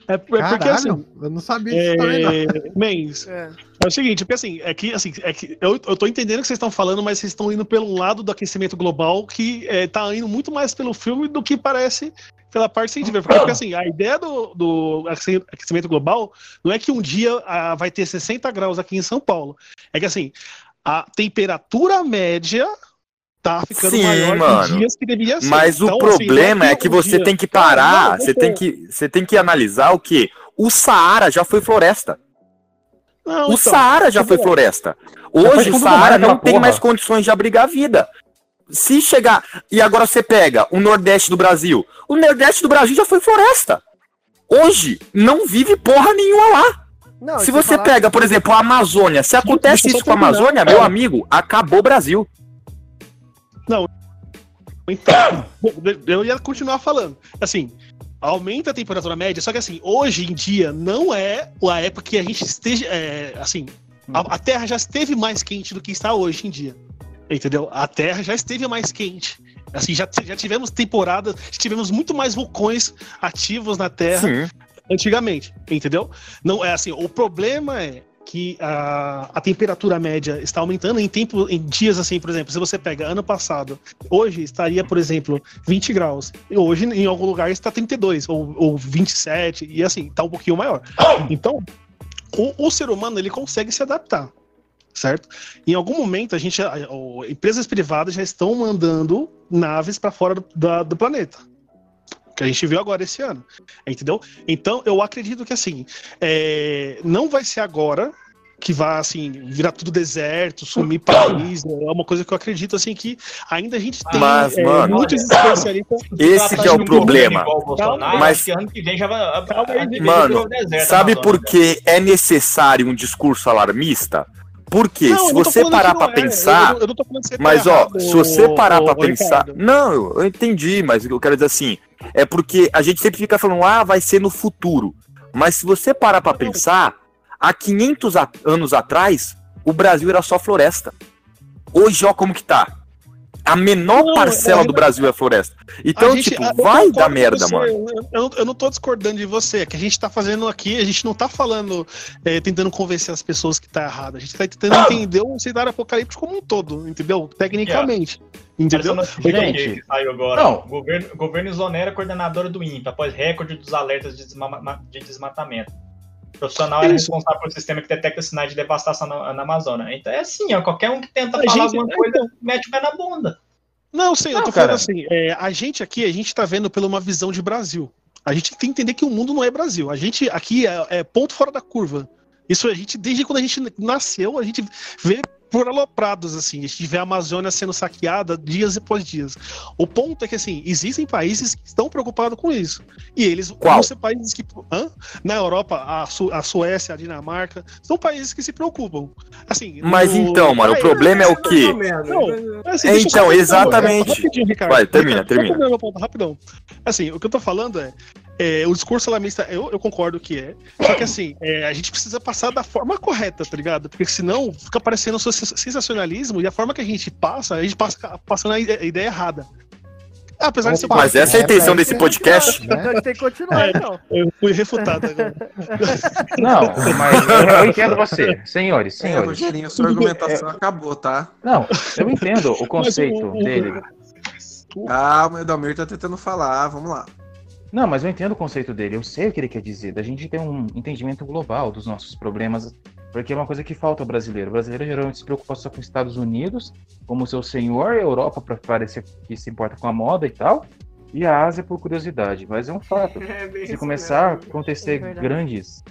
É, é porque Caralho, assim. eu não sabia disso também, não. É, Mens, É. é o seguinte, porque assim, é que, assim, é que eu, eu tô entendendo o que vocês estão falando, mas vocês estão indo pelo lado do aquecimento global que é, tá indo muito mais pelo filme do que parece pela parte científica. Porque, porque, assim, a ideia do, do aquecimento global não é que um dia ah, vai ter 60 graus aqui em São Paulo. É que assim, a temperatura média tá ficando Sim, maior mano. dias que deveria ser. Mas o Então, assim, problema não é que um você dia- tem que parar, não, você tem que, você tem que analisar o que o Saara já foi floresta. Não, O então, Saara já foi entendeu? floresta. Hoje o Saara não tem porra. mais condições de abrigar a vida. Se chegar e agora você pega o Nordeste do Brasil, o Nordeste do Brasil já foi floresta. Hoje não vive porra nenhuma lá. Não, Se você falar- pega, por exemplo, a Amazônia, se acontece isso com a Amazônia, meu amigo, acabou o Brasil. Então, eu ia continuar falando. Assim, aumenta a temperatura média, só que assim, hoje em dia não é a época que a gente esteja. é, assim, a, a Terra já esteve mais quente do que está hoje em dia. Entendeu? A Terra já esteve mais quente. Assim, já, já tivemos temporadas, tivemos muito mais vulcões ativos na Terra Sim. antigamente, entendeu? Não é assim, o problema é que a, a temperatura média está aumentando em tempo, em dias assim, por exemplo, se você pega ano passado, hoje estaria, por exemplo, 20 graus, e hoje em algum lugar está 32 ou, ou 27 e assim, está um pouquinho maior. Então, o, o ser humano ele consegue se adaptar. Certo? Em algum momento, a gente, a- o- empresas privadas já estão mandando naves para fora do, da- do planeta que a gente viu agora esse ano. Entendeu? Então, eu acredito que assim, é, não vai ser agora que vai assim, virar tudo deserto, sumir país. É uma coisa que eu acredito assim que ainda a gente tem Mas, é, mano, muitos especialistas. Esse que é o problema. Mas- ano que vem já vai. Mano, sabe por que é necessário um discurso alarmista? Porque Não, se eu você parar não é, pensar. eu- eu não tô falando que você tá Mas ó, errado, se você parar ô, pensar. Ricardo. Não, eu, eu entendi, mas eu quero dizer assim é porque a gente sempre fica falando, ah, vai ser no futuro. Mas se você parar pra pensar, há 500 a- anos atrás, o Brasil era só floresta. Hoje, ó, como que tá? A menor Não, parcela é- do Brasil é floresta. Então, A gente- tipo, vai dar merda, você, mano. Eu, eu, não tô discordando de você, é que a gente tá fazendo aqui, a gente não tá falando, é, tentando convencer as pessoas que tá errado, a gente tá tentando entender o cenário apocalíptico como um todo, entendeu? Tecnicamente. Entendeu? Essa notícia Então, que saiu agora. Não. O governo, governo exonera coordenadora do INPA após recorde dos alertas de, desma- de desmatamento. O profissional era Isso. responsável pelo sistema que detecta sinais de devastação na, na Amazônia. Então é assim, ó, qualquer um que tenta A falar gente- alguma coisa, mete o pé na bunda. Não, eu Não, tô cara. falando assim, é, a gente aqui, a gente tá vendo pela uma visão de Brasil. A gente tem que entender que o mundo não é Brasil. A gente aqui é, é ponto fora da curva. Isso a gente, desde quando a gente nasceu, a gente vê por aloprados, assim, a gente vê a Amazônia sendo saqueada dias após dias. O ponto é que, assim, existem países que estão preocupados com isso. E eles Qual? vão ser países que. Hã? Na Europa, a, Su- a Suécia, a Dinamarca, são países que se preocupam. Assim, Mas no- então, mano, o Aí, problema é o quê? Não, assim, É, então, exatamente. Rapidinho, Ricardo. Vai, termina, Ricardo, termina. ponto, rapidão. Assim, o que eu tô falando é, é, o discurso alarmista, eu, eu concordo que é, só que assim, é, a gente precisa passar da forma correta, tá ligado? Porque senão fica parecendo sens- sensacionalismo e a forma que a gente passa, a gente passa passando a ide- a ideia errada. Apesar de ser Mas essa é a intenção desse podcast. Gente tem que continuar, É, então. Eu fui refutado agora. Não, mas eu, entendo você. Senhores, É, senhores. Rogerinho, sua argumentação acabou, tá? Não, eu entendo o conceito Mas o- o- dele. Calma, o Edalmir tá tentando falar, vamos lá. Não, mas eu entendo o conceito dele, eu sei o que ele quer dizer, da gente ter um entendimento global dos nossos problemas, porque é uma coisa que falta ao brasileiro. O brasileiro geralmente se preocupa só com os Estados Unidos, como seu senhor, a Europa para parecer que se importa com a moda e tal, e a Ásia por curiosidade, mas é um fato. É Se começar a mesmo. acontecer É grandes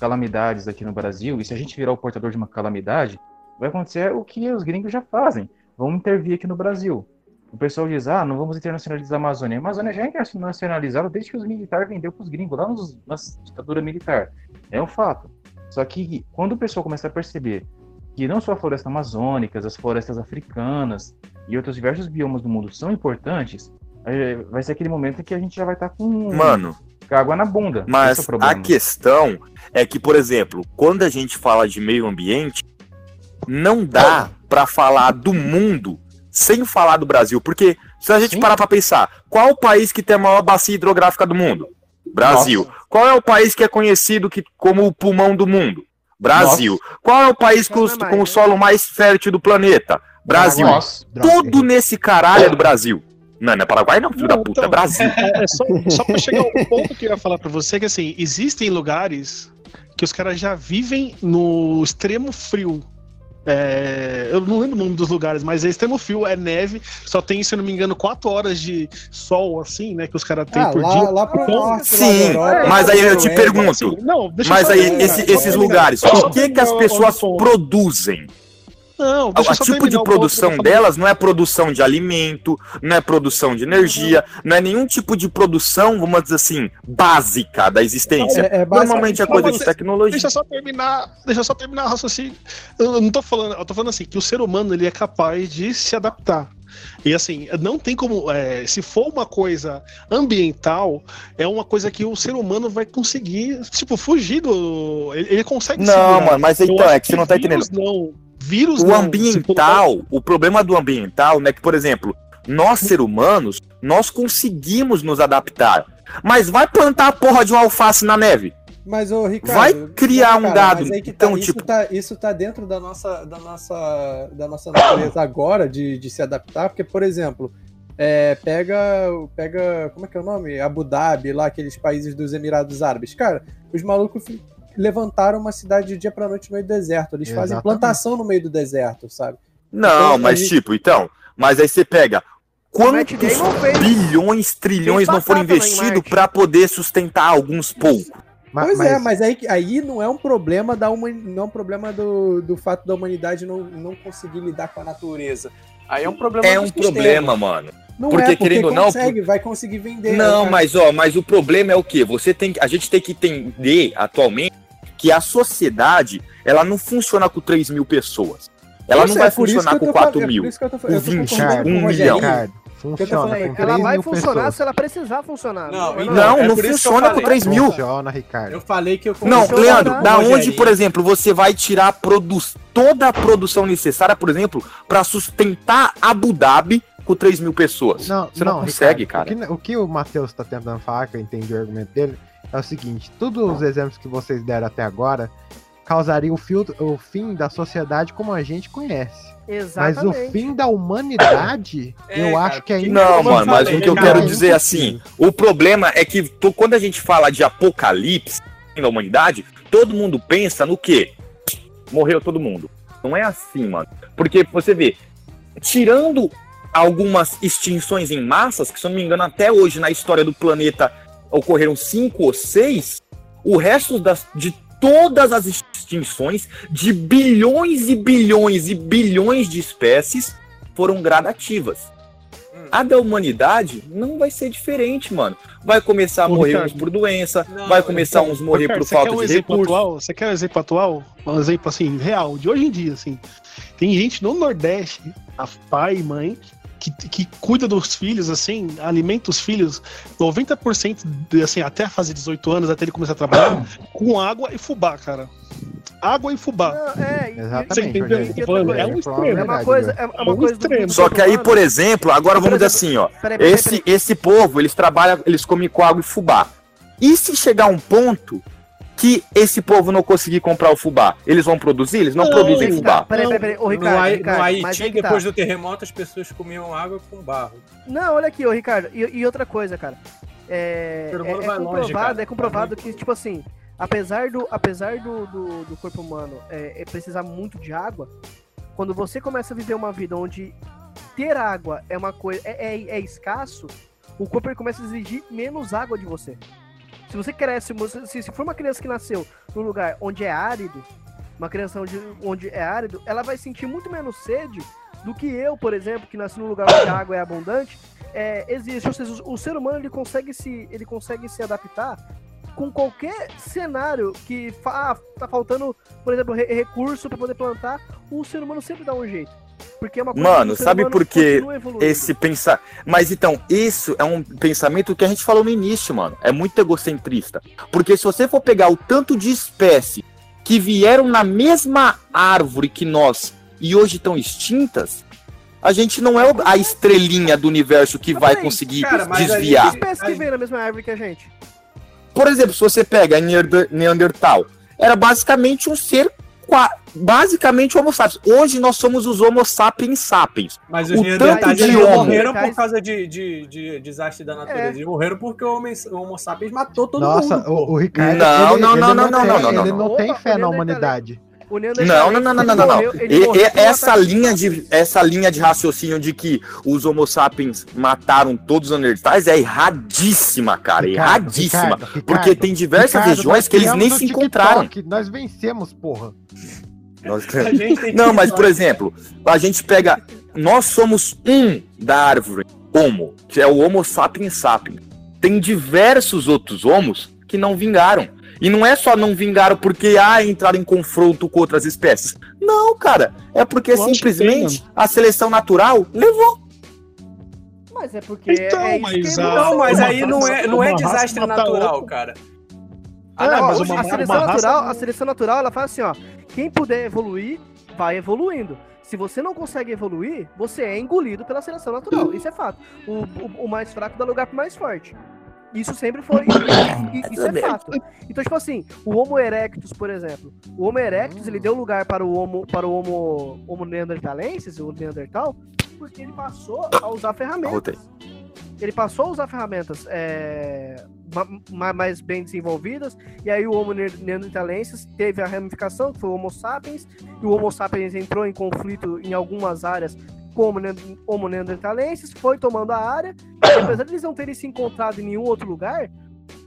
calamidades aqui no Brasil, e se a gente virar o portador de uma calamidade, vai acontecer o que os gringos já fazem, vão intervir aqui no Brasil. O pessoal diz, ah, não vamos internacionalizar a Amazônia. A Amazônia já é internacionalizada desde que os militares venderam para os gringos, lá nos, na ditadura militar. É um fato. Só que quando o pessoal começa a perceber que não só a floresta amazônica, as florestas africanas e outros diversos biomas do mundo são importantes, vai ser aquele momento em que a gente já vai estar com, Mano, água na bunda. Mas é o problema. a questão é que, por exemplo, quando a gente fala de meio ambiente, não dá pra falar do mundo sem falar do Brasil. Porque se a gente parar pra pensar, qual o país que tem a maior bacia hidrográfica do mundo? Brasil. Qual é o país que é conhecido que, como o pulmão do mundo? Brasil. Qual é o país com, os- com o solo mais fértil do planeta? Brasil. Nossa. Tudo nesse caralho é do Brasil. Não, não é Paraguai não, filho da puta, é então, Brasil. É, é só, só pra chegar ao ponto que eu ia falar pra você, que assim, existem lugares que os caras já vivem no extremo frio. É, eu não lembro o nome dos lugares, mas é extremo frio, é neve, só tem, se eu não me engano, 4 horas de sol, assim, né, que os caras têm Ah, por lá- dia. lá pro Então- norte, lá Sim, Europa, mas aí eu te pergunto, assim, não, deixa eu mas aí esse- esses lugares, o que que as pessoas produzem? Não, O deixa tipo de o que eu produção delas não é produção de alimento, não é produção de energia, não é nenhum tipo de produção, vamos dizer assim, básica da existência. É- é Normalmente é coisa de tecnologia. Deixa eu só terminar, deixa só terminar o raciocínio. Eu não tô falando, eu tô falando assim, que o ser humano ele é capaz de se adaptar. E assim, não tem como. é, se for uma coisa ambiental, é uma coisa que o ser humano vai conseguir, tipo, fugir do. Ele, ele consegue Não, mano, mas então, é que você não tá vírus Não. Vírus O não. ambiental, o problema do ambiental, né, que, por exemplo, nós, seres humanos, nós conseguimos nos adaptar. Mas vai plantar a porra de um alface na neve. Mas, ô, Ricardo. Vai criar um cara, dado. mas aí que tá, Então, isso, tipo- tá, isso tá dentro da nossa, da nossa, da nossa natureza agora de, de se adaptar, porque, por exemplo, é, pega, pega. Como é que é o nome? Abu Dhabi, lá, aqueles países dos Emirados Árabes. Cara, os malucos levantaram uma cidade de dia pra noite no meio do deserto. Eles fazem Exatamente. plantação no meio do deserto, sabe? Não, Então, mas aí- tipo, então, mas aí você pega quantos bilhões, trilhões não foram investidos pra poder sustentar alguns poucos? pois é, mas aí, aí não é um problema da humani- não é um problema do, do fato da humanidade não, não conseguir lidar com a natureza. Aí é um problema É um sistema. problema, mano. Não porque é, porque querendo ou não, consegue, vai conseguir vender. Não, cara. mas ó, mas o problema é o quê? Você tem, que- a gente tem que entender atualmente que a sociedade ela não funciona com 3 mil pessoas. Ela Isso, não vai é por isso funcionar com tô 4 falando- é mil, tô- com eu tô 20, concordando com o 1 Rogerinho. milhão. Funciona com Ela 3 vai funcionar pessoas. se ela precisar funcionar. Não, é então, Não, é não funciona com falei. 3 mil. Funciona, Ricardo. Eu falei que eu Não, Leandro, da onde, por exemplo, você vai tirar produ toda a produção necessária, por exemplo, pra sustentar Abu Dhabi com 3 mil pessoas? Não, você não, não, consegue, Ricardo, cara. O que, o que o Matheus tá tentando falar, que eu entendi o argumento dele, é o seguinte: todos os exemplos que vocês deram até agora causariam o, fio- o fim da sociedade como a gente conhece. Mas o Exatamente. fim da humanidade, eu acho que ainda Não, como eu mano, mas o que eu cara, quero é dizer é assim, o problema é que quando a gente fala de apocalipse da humanidade, todo mundo pensa no quê? Morreu todo mundo. Não é assim, mano. Porque você vê, tirando algumas extinções em massas, que se eu não me engano até hoje na história do planeta ocorreram cinco ou seis, o resto das, de todas as extinções de bilhões e bilhões e bilhões de espécies foram gradativas. A da humanidade não vai ser diferente, mano. Vai começar a morrer Ricardo. uns por doença, vai começar uns morrer Ricardo, por você falta quer um de exemplo recursos. atual? Você quer um exemplo atual? Um exemplo assim, real, de hoje em dia, assim. Tem gente no Nordeste, a pai e mãe, que, que cuida dos filhos, assim, alimenta os filhos 90%, de, assim, até de 18 anos, até ele começar a trabalhar, com água e fubá, cara. Água e fubá. É, Você entendeu o que eu tô falando? É um extremo. É uma coisa, é uma um coisa extremo. Só que aí, por exemplo, agora vamos dizer assim, ó. peraí, peraí, esse, esse povo, eles trabalham, eles comem com água e fubá. E se chegar um ponto que esse povo não conseguir comprar o fubá, eles vão produzir? Eles não, Não, produzem tá. fubá. Peraí, peraí, peraí. Ô, Ricardo, no, Ricardo, no Haiti, mas é que tá. depois do terremoto, as pessoas comiam água com barro. Não, olha aqui, ô Ricardo. E, e outra coisa, cara. É, é, é vai longe, comprovado, cara. é comprovado que, tipo assim, apesar do, apesar do, do, do corpo humano é, é precisar muito de água, quando você começa a viver uma vida onde ter água é uma coisa. É, é, é escasso, o corpo começa a exigir menos água de você. Se você cresce, se, se for uma criança que nasceu num lugar onde é árido, uma criança onde, onde é árido, ela vai sentir muito menos sede do que eu, por exemplo, que nasci num lugar onde a água é abundante, é, existe. Ou seja, o ser humano ele consegue se, ele consegue se adaptar com qualquer cenário que fa- ah, tá faltando, por exemplo, re- recurso para poder plantar, o ser humano sempre dá um jeito. Porque é uma coisa que Mano, sabe por que esse pensar. Mas então, isso é um pensamento que a gente falou no início, mano. É muito egocentrista. Porque se você for pegar o tanto de espécie que vieram na mesma árvore que nós e hoje estão extintas, a gente não é a estrelinha do universo que vai conseguir desviar. Que espécie que vem na mesma árvore que a gente? Por exemplo, se você pega Neandertal, era basicamente um ser basicamente Homo sapiens. Hoje nós somos os Homo sapiens sapiens. Mas os o tanto Neandertais de eles não Homo. morreram por causa de, de, de desastre da natureza. É. Eles morreram porque o Homo, o Homo sapiens matou todo Nossa, mundo. o, pô. o Ricardo. Não, ele- não, ele não, não, tem- não, não, não, Ele não. não tem Opa, fé o na humanidade. O Não, não, não, não, não, não, não. morreu- E- morreu essa linha de essa linha de raciocínio de que os Homo sapiens mataram todos os Neandertais é erradíssima, cara, Ricardo, erradíssima, Ricardo, Ricardo, porque tem diversas Ricardo, regiões que eles nem se encontraram. TikTok, Nós vencemos, porra. Nós- A gente tem Não, mas por exemplo, a gente pega. Nós somos um da árvore Homo, que é o Homo sapiens sapiens. Tem diversos outros Homos que não vingaram. E não é só não vingaram porque ah, entraram em confronto com outras espécies. Não, cara. É porque simplesmente a seleção natural levou. Mas é porque Então, é mas a- Não, mas aí não é, não é desastre natural, cara. Ah, não, mas uma- a seleção uma raça natural, não- a seleção natural, ela fala assim, ó, quem puder evoluir, vai evoluindo. Se você não consegue evoluir, você é engolido pela seleção natural. Isso é fato. O, o, o mais fraco dá lugar pro mais forte. Isso sempre foi. Isso é fato. Então, tipo assim, o Homo erectus, por exemplo. O Homo erectus, ele deu lugar para o Homo, para o Homo, Homo neanderthalensis, o Neandertal, porque ele passou a usar ferramentas. Ele passou a usar ferramentas é, ma- ma- mais bem desenvolvidas, e aí o Homo ne- neanderthalensis teve a ramificação, que foi o Homo sapiens, e o Homo sapiens entrou em conflito em algumas áreas com o Homo ne- Homo neanderthalensis, foi tomando a área, e apesar de eles não terem se encontrado em nenhum outro lugar,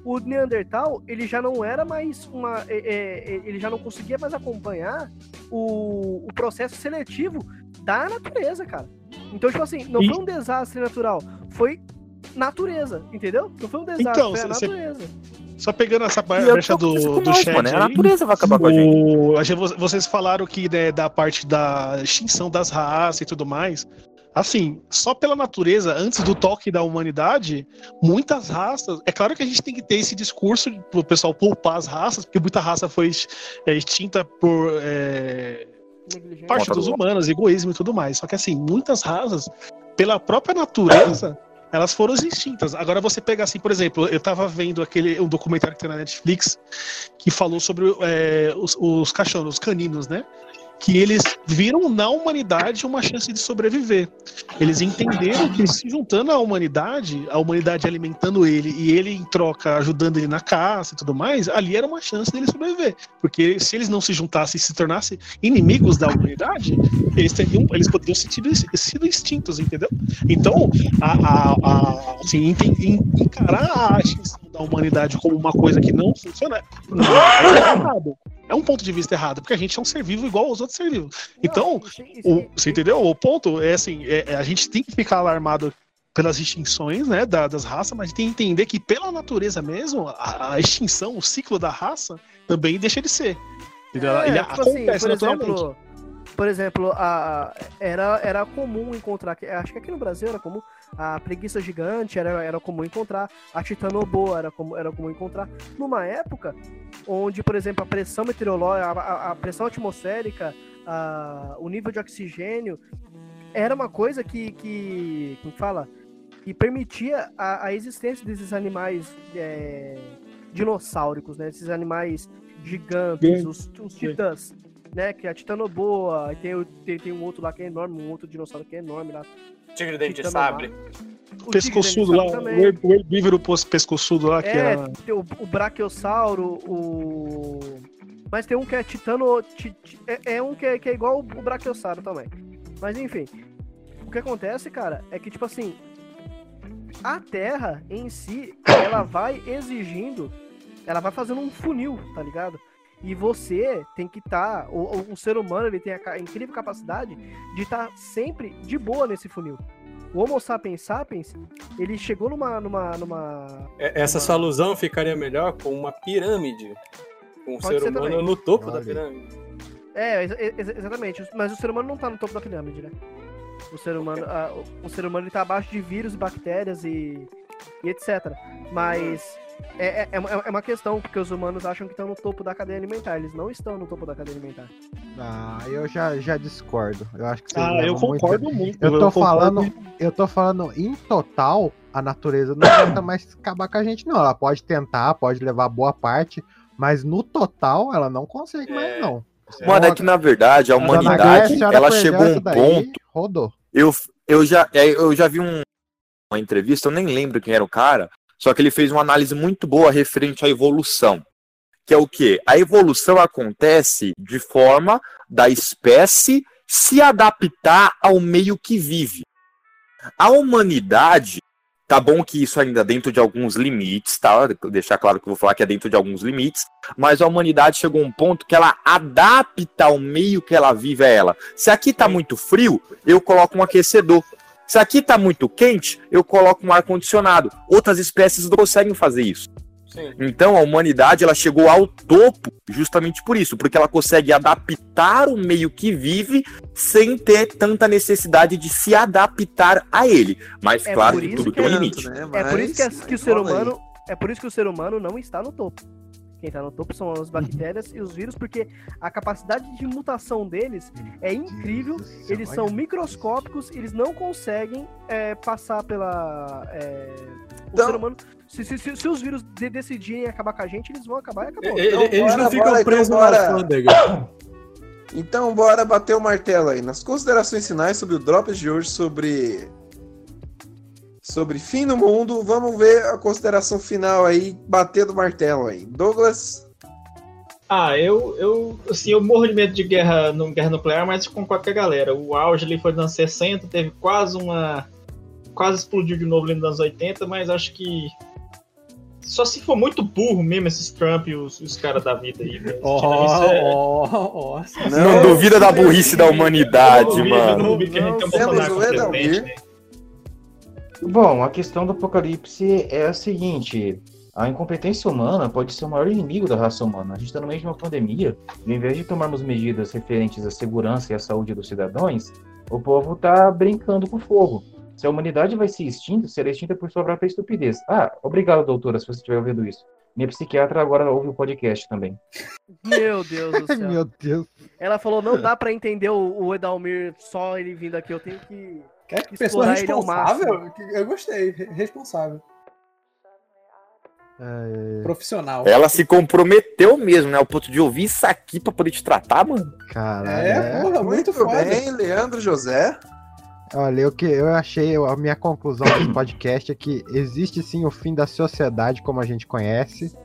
o Neandertal, ele já não era mais uma. é, é, ele já não conseguia mais acompanhar o, o processo seletivo da natureza, cara. Então, tipo assim, não foi um desastre natural, foi natureza, entendeu? Não foi um desastre, Então, foi a cê- natureza. Só pegando essa brecha do, do nós, chat mano. É a aí, natureza vai acabar com a gente. o- a gente- vo- vocês falaram que né, da parte da extinção das raças e tudo mais. Assim, só pela natureza, antes do toque da humanidade, muitas raças. É claro que a gente tem que ter esse discurso pro pessoal poupar as raças, porque muita raça foi é, extinta por é, parte dos do- humanos, egoísmo e tudo mais. Só que assim, muitas raças, pela própria natureza, elas foram extintas. Agora você pega assim, por exemplo, eu tava vendo aquele um documentário que tem na Netflix que falou sobre é, os, os cachorros, os caninos, né? Que eles viram na humanidade uma chance de sobreviver. Eles entenderam que se juntando à humanidade, a humanidade alimentando ele e ele em troca ajudando ele na caça e tudo mais, ali era uma chance dele sobreviver. Porque se eles não se juntassem e se tornassem inimigos da humanidade, eles teriam, eles poderiam ter sido, extintos, entendeu? Então, a, a, a- assim, encarar a extinção da humanidade como uma coisa que não funciona não, é errado. É um ponto de vista errado, porque a gente é um ser vivo igual aos outros seres vivos. Então, isso- o, você entendeu? O ponto é assim, é- é, a gente tem que ficar alarmado pelas extinções, né, da- das raças, mas tem que entender que pela natureza mesmo, a, a extinção, o ciclo da raça também deixa de ser. Entendeu? É, Ele tipo assim, acontece por naturalmente. exemplo, por exemplo, a, era, era comum encontrar, acho que aqui no Brasil era comum, a preguiça gigante era, era comum encontrar, a titanoboa era comum, era comum encontrar, numa época onde, por exemplo, a pressão meteorológica, a, a- pressão atmosférica, a- o nível de oxigênio, era uma coisa que, que como fala, que permitia a, a existência desses animais é, dinossáuricos, né? Esses animais gigantes, os, os titãs, né? Que é a titanoboa, e tem, o- tem, tem um outro lá que é enorme, um outro dinossauro que é enorme lá. Tigre dente de sabre. O pescoçudo lá, também. o herbívoro pescoçudo lá, que É, era. tem o, o brachiosauro, o. Mas tem um que é titano. ti- ti- é, é um que é, que é igual o brachiosauro também. Mas enfim. O que acontece, cara, é que, tipo assim. A Terra em si, ela vai exigindo. Ela vai fazendo um funil, tá ligado? E você tem que estar. o, o- o ser humano ele tem a, a incrível capacidade de estar sempre de boa nesse funil. O Homo sapiens sapiens, ele chegou numa. numa, numa É, Essa sua alusão ficaria melhor com uma pirâmide. Com o Pode ser ser humano também. no topo da Olha. pirâmide. É, ex- ex- exatamente. Mas o ser humano não tá no topo da pirâmide, né? O ser humano, ah, o- o ser humano ele tá abaixo de vírus, bactérias e, e etc. Mas é, é, é uma- é uma questão, porque os humanos acham que estão no topo da cadeia alimentar. Eles não estão no topo da cadeia alimentar. Ah, eu já, já discordo. Eu acho que vocês Ah, eu concordo muito, Eu eu tô concordo falando, eu tô falando em total, a natureza não tenta mais acabar com a gente, não. Ela pode tentar, pode levar boa parte, mas no total ela não consegue mais, não. Mano, é que na verdade a humanidade, Grécia, ela chegou a um daí, ponto. Rodou. Eu, eu, já, é, eu já vi um- uma entrevista, eu nem lembro quem era o cara, só que ele fez uma análise muito boa referente à evolução. Que é o quê? A evolução acontece de forma da espécie se adaptar ao meio que vive. A humanidade, tá bom que isso ainda é dentro de alguns limites, tá? Deixar claro que eu vou falar que é dentro de alguns limites, mas a humanidade chegou a um ponto que ela adapta ao meio que ela vive a ela. Se aqui tá muito frio, eu coloco um aquecedor. Se aqui tá muito quente, eu coloco um ar condicionado. Outras espécies não conseguem fazer isso. Então a humanidade ela chegou ao topo justamente por isso, porque ela consegue adaptar o meio que vive sem ter tanta necessidade de se adaptar a ele. Mas É claro que tudo que tem um é- limite. É por isso que, que o ser humano. É por isso que o ser humano não está no topo. Quem está no topo são as bactérias e os vírus, porque a capacidade de mutação deles é incrível. Eles são microscópicos, eles não conseguem é, passar pela. é, o Então- ser humano. Se, se- se- se os vírus de- decidirem acabar com a gente, eles vão acabar e acabou. Então, eles não bora, ficam bora, então presos na alfândega. Então bora bater o martelo aí. Nas considerações finais sobre o Drops de hoje, sobre. Sobre fim do mundo, vamos ver a consideração final aí, bater do martelo aí. Douglas. Ah, eu, eu, assim, eu morro de medo de guerra, no, guerra nuclear, mas concordo com a galera. O auge ali foi nos anos 60, teve quase uma. Quase explodiu de novo ali nos anos 80, mas acho que. Só se for muito burro mesmo, esses Trump e os, os caras da vida aí. velho. Tirando isso, é- Não, duvida da burrice da humanidade, Eu não duvido, eu não mano. duvido que a gente Bom, a questão do apocalipse é a seguinte: a incompetência humana pode ser o maior inimigo da raça humana. A gente está no meio de uma pandemia, e ao invés de tomarmos medidas referentes à segurança e à saúde dos cidadãos, o povo está brincando com fogo. Se a humanidade vai se extinta, será extinta por sua própria estupidez. Ah, obrigado, doutora, se você estiver ouvindo isso. Minha psiquiatra agora ouve o podcast também. Meu Deus do céu. Meu Deus. Ela falou: não dá pra entender o, o Edalmir só ele vindo aqui, eu tenho que. Quer que pessoa responsável? Eu gostei, re- responsável. Profissional. Ela se comprometeu mesmo, né? Ao ponto de ouvir isso aqui pra poder te tratar, mano. Caralho. É, porra, muito foda. bem, Leandro José. Olha, o que eu achei, a minha conclusão desse podcast é que existe sim o fim da sociedade como a gente conhece,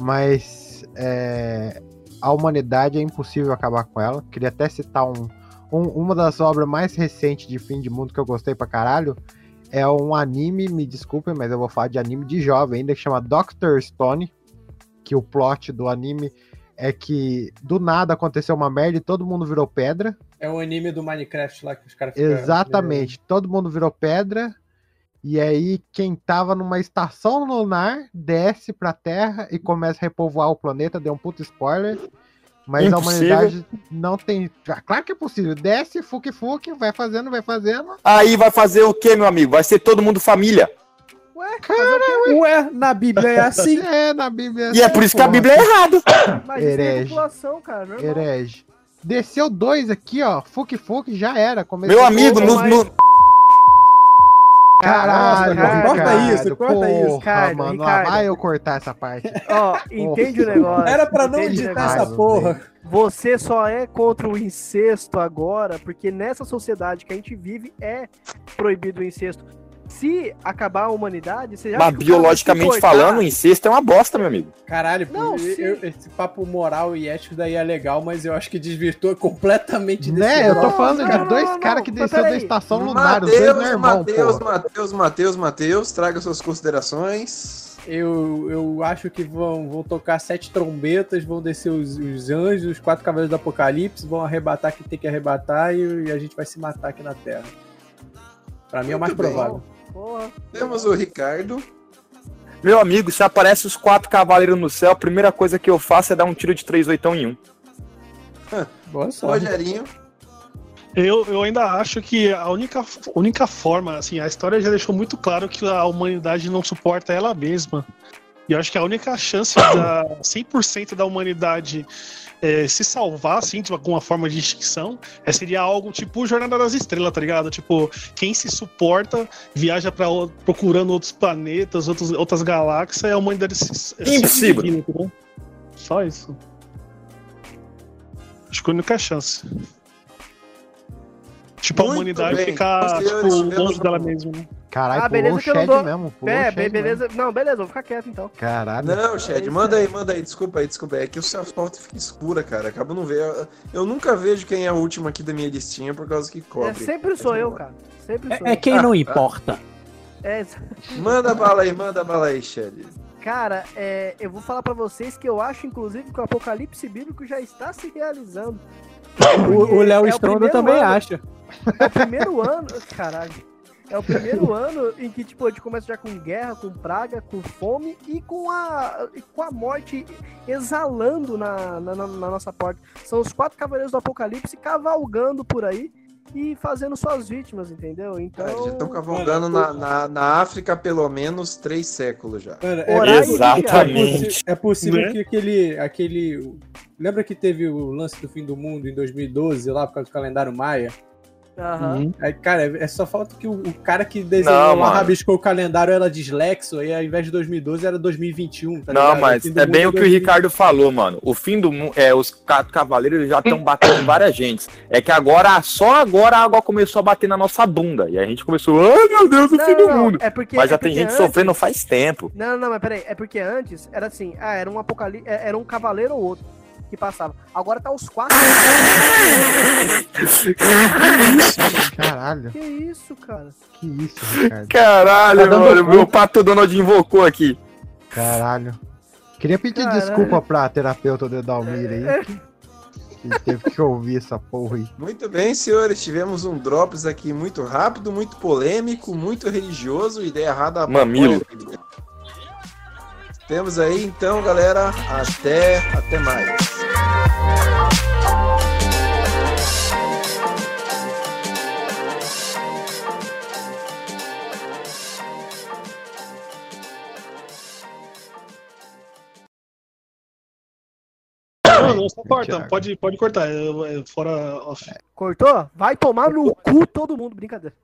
mas é, a humanidade é impossível acabar com ela. Queria até citar um, um- uma das obras mais recentes de fim de mundo que eu gostei pra caralho. É um anime, me desculpem, mas eu vou falar de anime de jovem ainda, que chama Doctor Stone. Que o plot do anime é que do nada aconteceu uma merda e todo mundo virou pedra. É o anime do Minecraft lá que os caras. Exatamente. Todo mundo virou pedra. E aí, quem tava numa estação lunar desce pra Terra e começa a repovoar o planeta. Deu um puto spoiler. Mas a Impossível. humanidade não tem. Ah, Claro que é possível. Desce, fuque, fuque, vai fazendo, vai fazendo. Aí vai fazer o quê, meu amigo? Vai ser todo mundo família. Ué, Ué, na Bíblia é assim. É, na Bíblia. E é por isso que a Bíblia é errada. Mas isso é Herege. população, cara. normal. Herege. Desceu dois aqui, ó. Fuque, fuque, já era. Começou Meu amigo, Porra, no, mas- no- Caralho, corta isso, corta porra, isso. Ricardo, mano, Ricardo. Vai eu cortar essa parte. Ó, entende o negócio. Era pra não editar essa porra. Você só é contra o incesto agora porque nessa sociedade que a gente vive é proibido o incesto. Se acabar a humanidade, você já mas biologicamente falando, o incesto é uma bosta, meu amigo. Caralho, Não, eu- esse papo moral e ético daí é legal, mas eu acho que desvirtua completamente desse Né? Eu tô falando de não, dois caras que desceu da estação lunar. Os dois é irmão, Matheus, pô. Matheus, Matheus, Matheus, traga suas considerações. Eu, eu acho que vão, vão tocar sete trombetas, vão descer os, os anjos, os quatro cavaleiros do Apocalipse, vão arrebatar quem tem que arrebatar e, e a gente vai se matar aqui na Terra. Pra mim é o mais bem. provável. Temos o Ricardo. Meu amigo, se aparece os quatro cavaleiros no céu, a primeira coisa que eu faço é dar um tiro de três oitão em um. Boa sorte. Rogerinho. Eu, eu ainda acho que a única, única forma, assim, a história já deixou muito claro que a humanidade não suporta ela mesma. E eu acho que a única chance da 100% da humanidade é, se salvar, assim, de alguma forma de extinção, é, seria algo tipo Jornada das Estrelas, tá ligado? Tipo, quem se suporta viaja para procurando outros planetas, outros, outras galáxias, e a humanidade se, se Impossível. divide, entendeu? Só isso. Acho que a única chance. Tipo, a Muito humanidade bem. ficar tipo, longe dela mesma, né? Caralho, Ah, pulou beleza o que eu não Shed dou- mesmo. Pulou É, Shed be- beleza. mesmo. Não, beleza, vou ficar quieto então. Caralho. Não, Shed, manda aí, manda aí. Desculpa aí, desculpa aí. É que o seu foto fica escura, cara. Acabo não ver. Eu, nunca vejo quem é o último aqui da minha listinha por causa que cobre. É, sempre sou eu, cara. Sempre sou É eu. quem não importa. É, Manda bala aí, manda bala aí, Shed. Cara, é, eu vou falar pra vocês que eu acho, inclusive, que o apocalipse bíblico já está se realizando. O- Léo É Stronda também ano- acha. É o primeiro ano. Caralho. É o primeiro ano em que, tipo, a gente começa já com guerra, com praga, com fome e com a, com a morte exalando na, na, na- nossa porta. São os quatro cavaleiros do apocalipse cavalgando por aí e fazendo suas vítimas, entendeu? Então. Já estão cavalgando na, na, na África pelo menos três séculos já. Mano, é, Exatamente. É, é possível Né? que aquele, aquele. Lembra que teve o lance do fim do mundo em 2012, lá por causa do calendário Maia? Aham. Uhum. Aí, cara, é só falta que o, o cara que desenhou lá, rabiscou o calendário, era dislexo, e ao invés de 2012 era 2021, tá Não, ligado? mas é bem mundo o que o 2020. Ricardo falou, mano. O fim do mundo. É, os quatro cavaleiros já estão batendo em várias gentes. É que agora, só agora a água começou a bater na nossa bunda. E a gente começou, ai meu Deus, o Não, fim do não, mundo. é porque- Mas já é tem porque gente antes- sofrendo faz tempo. Não, não, mas peraí, é porque antes era assim, ah, era um apocalipse, era um cavaleiro ou outro que passava. Agora tá os quatro. Caralho. que isso, cara? Que isso, Ricardo. Caralho, Tá mano. Meu pato Donald invocou aqui. Caralho. Queria pedir Caralho. desculpa pra terapeuta do Dalmir aí. Que, que teve que ouvir essa porra aí. Muito bem, senhores. Tivemos um Drops aqui muito rápido, muito polêmico, muito religioso. Ideia errada. Mamilo. Temos aí, então, galera. Até, até mais. Não, não, só corta. Pode, pode cortar. Fora off. Cortou? Vai tomar no cu todo mundo, brincadeira.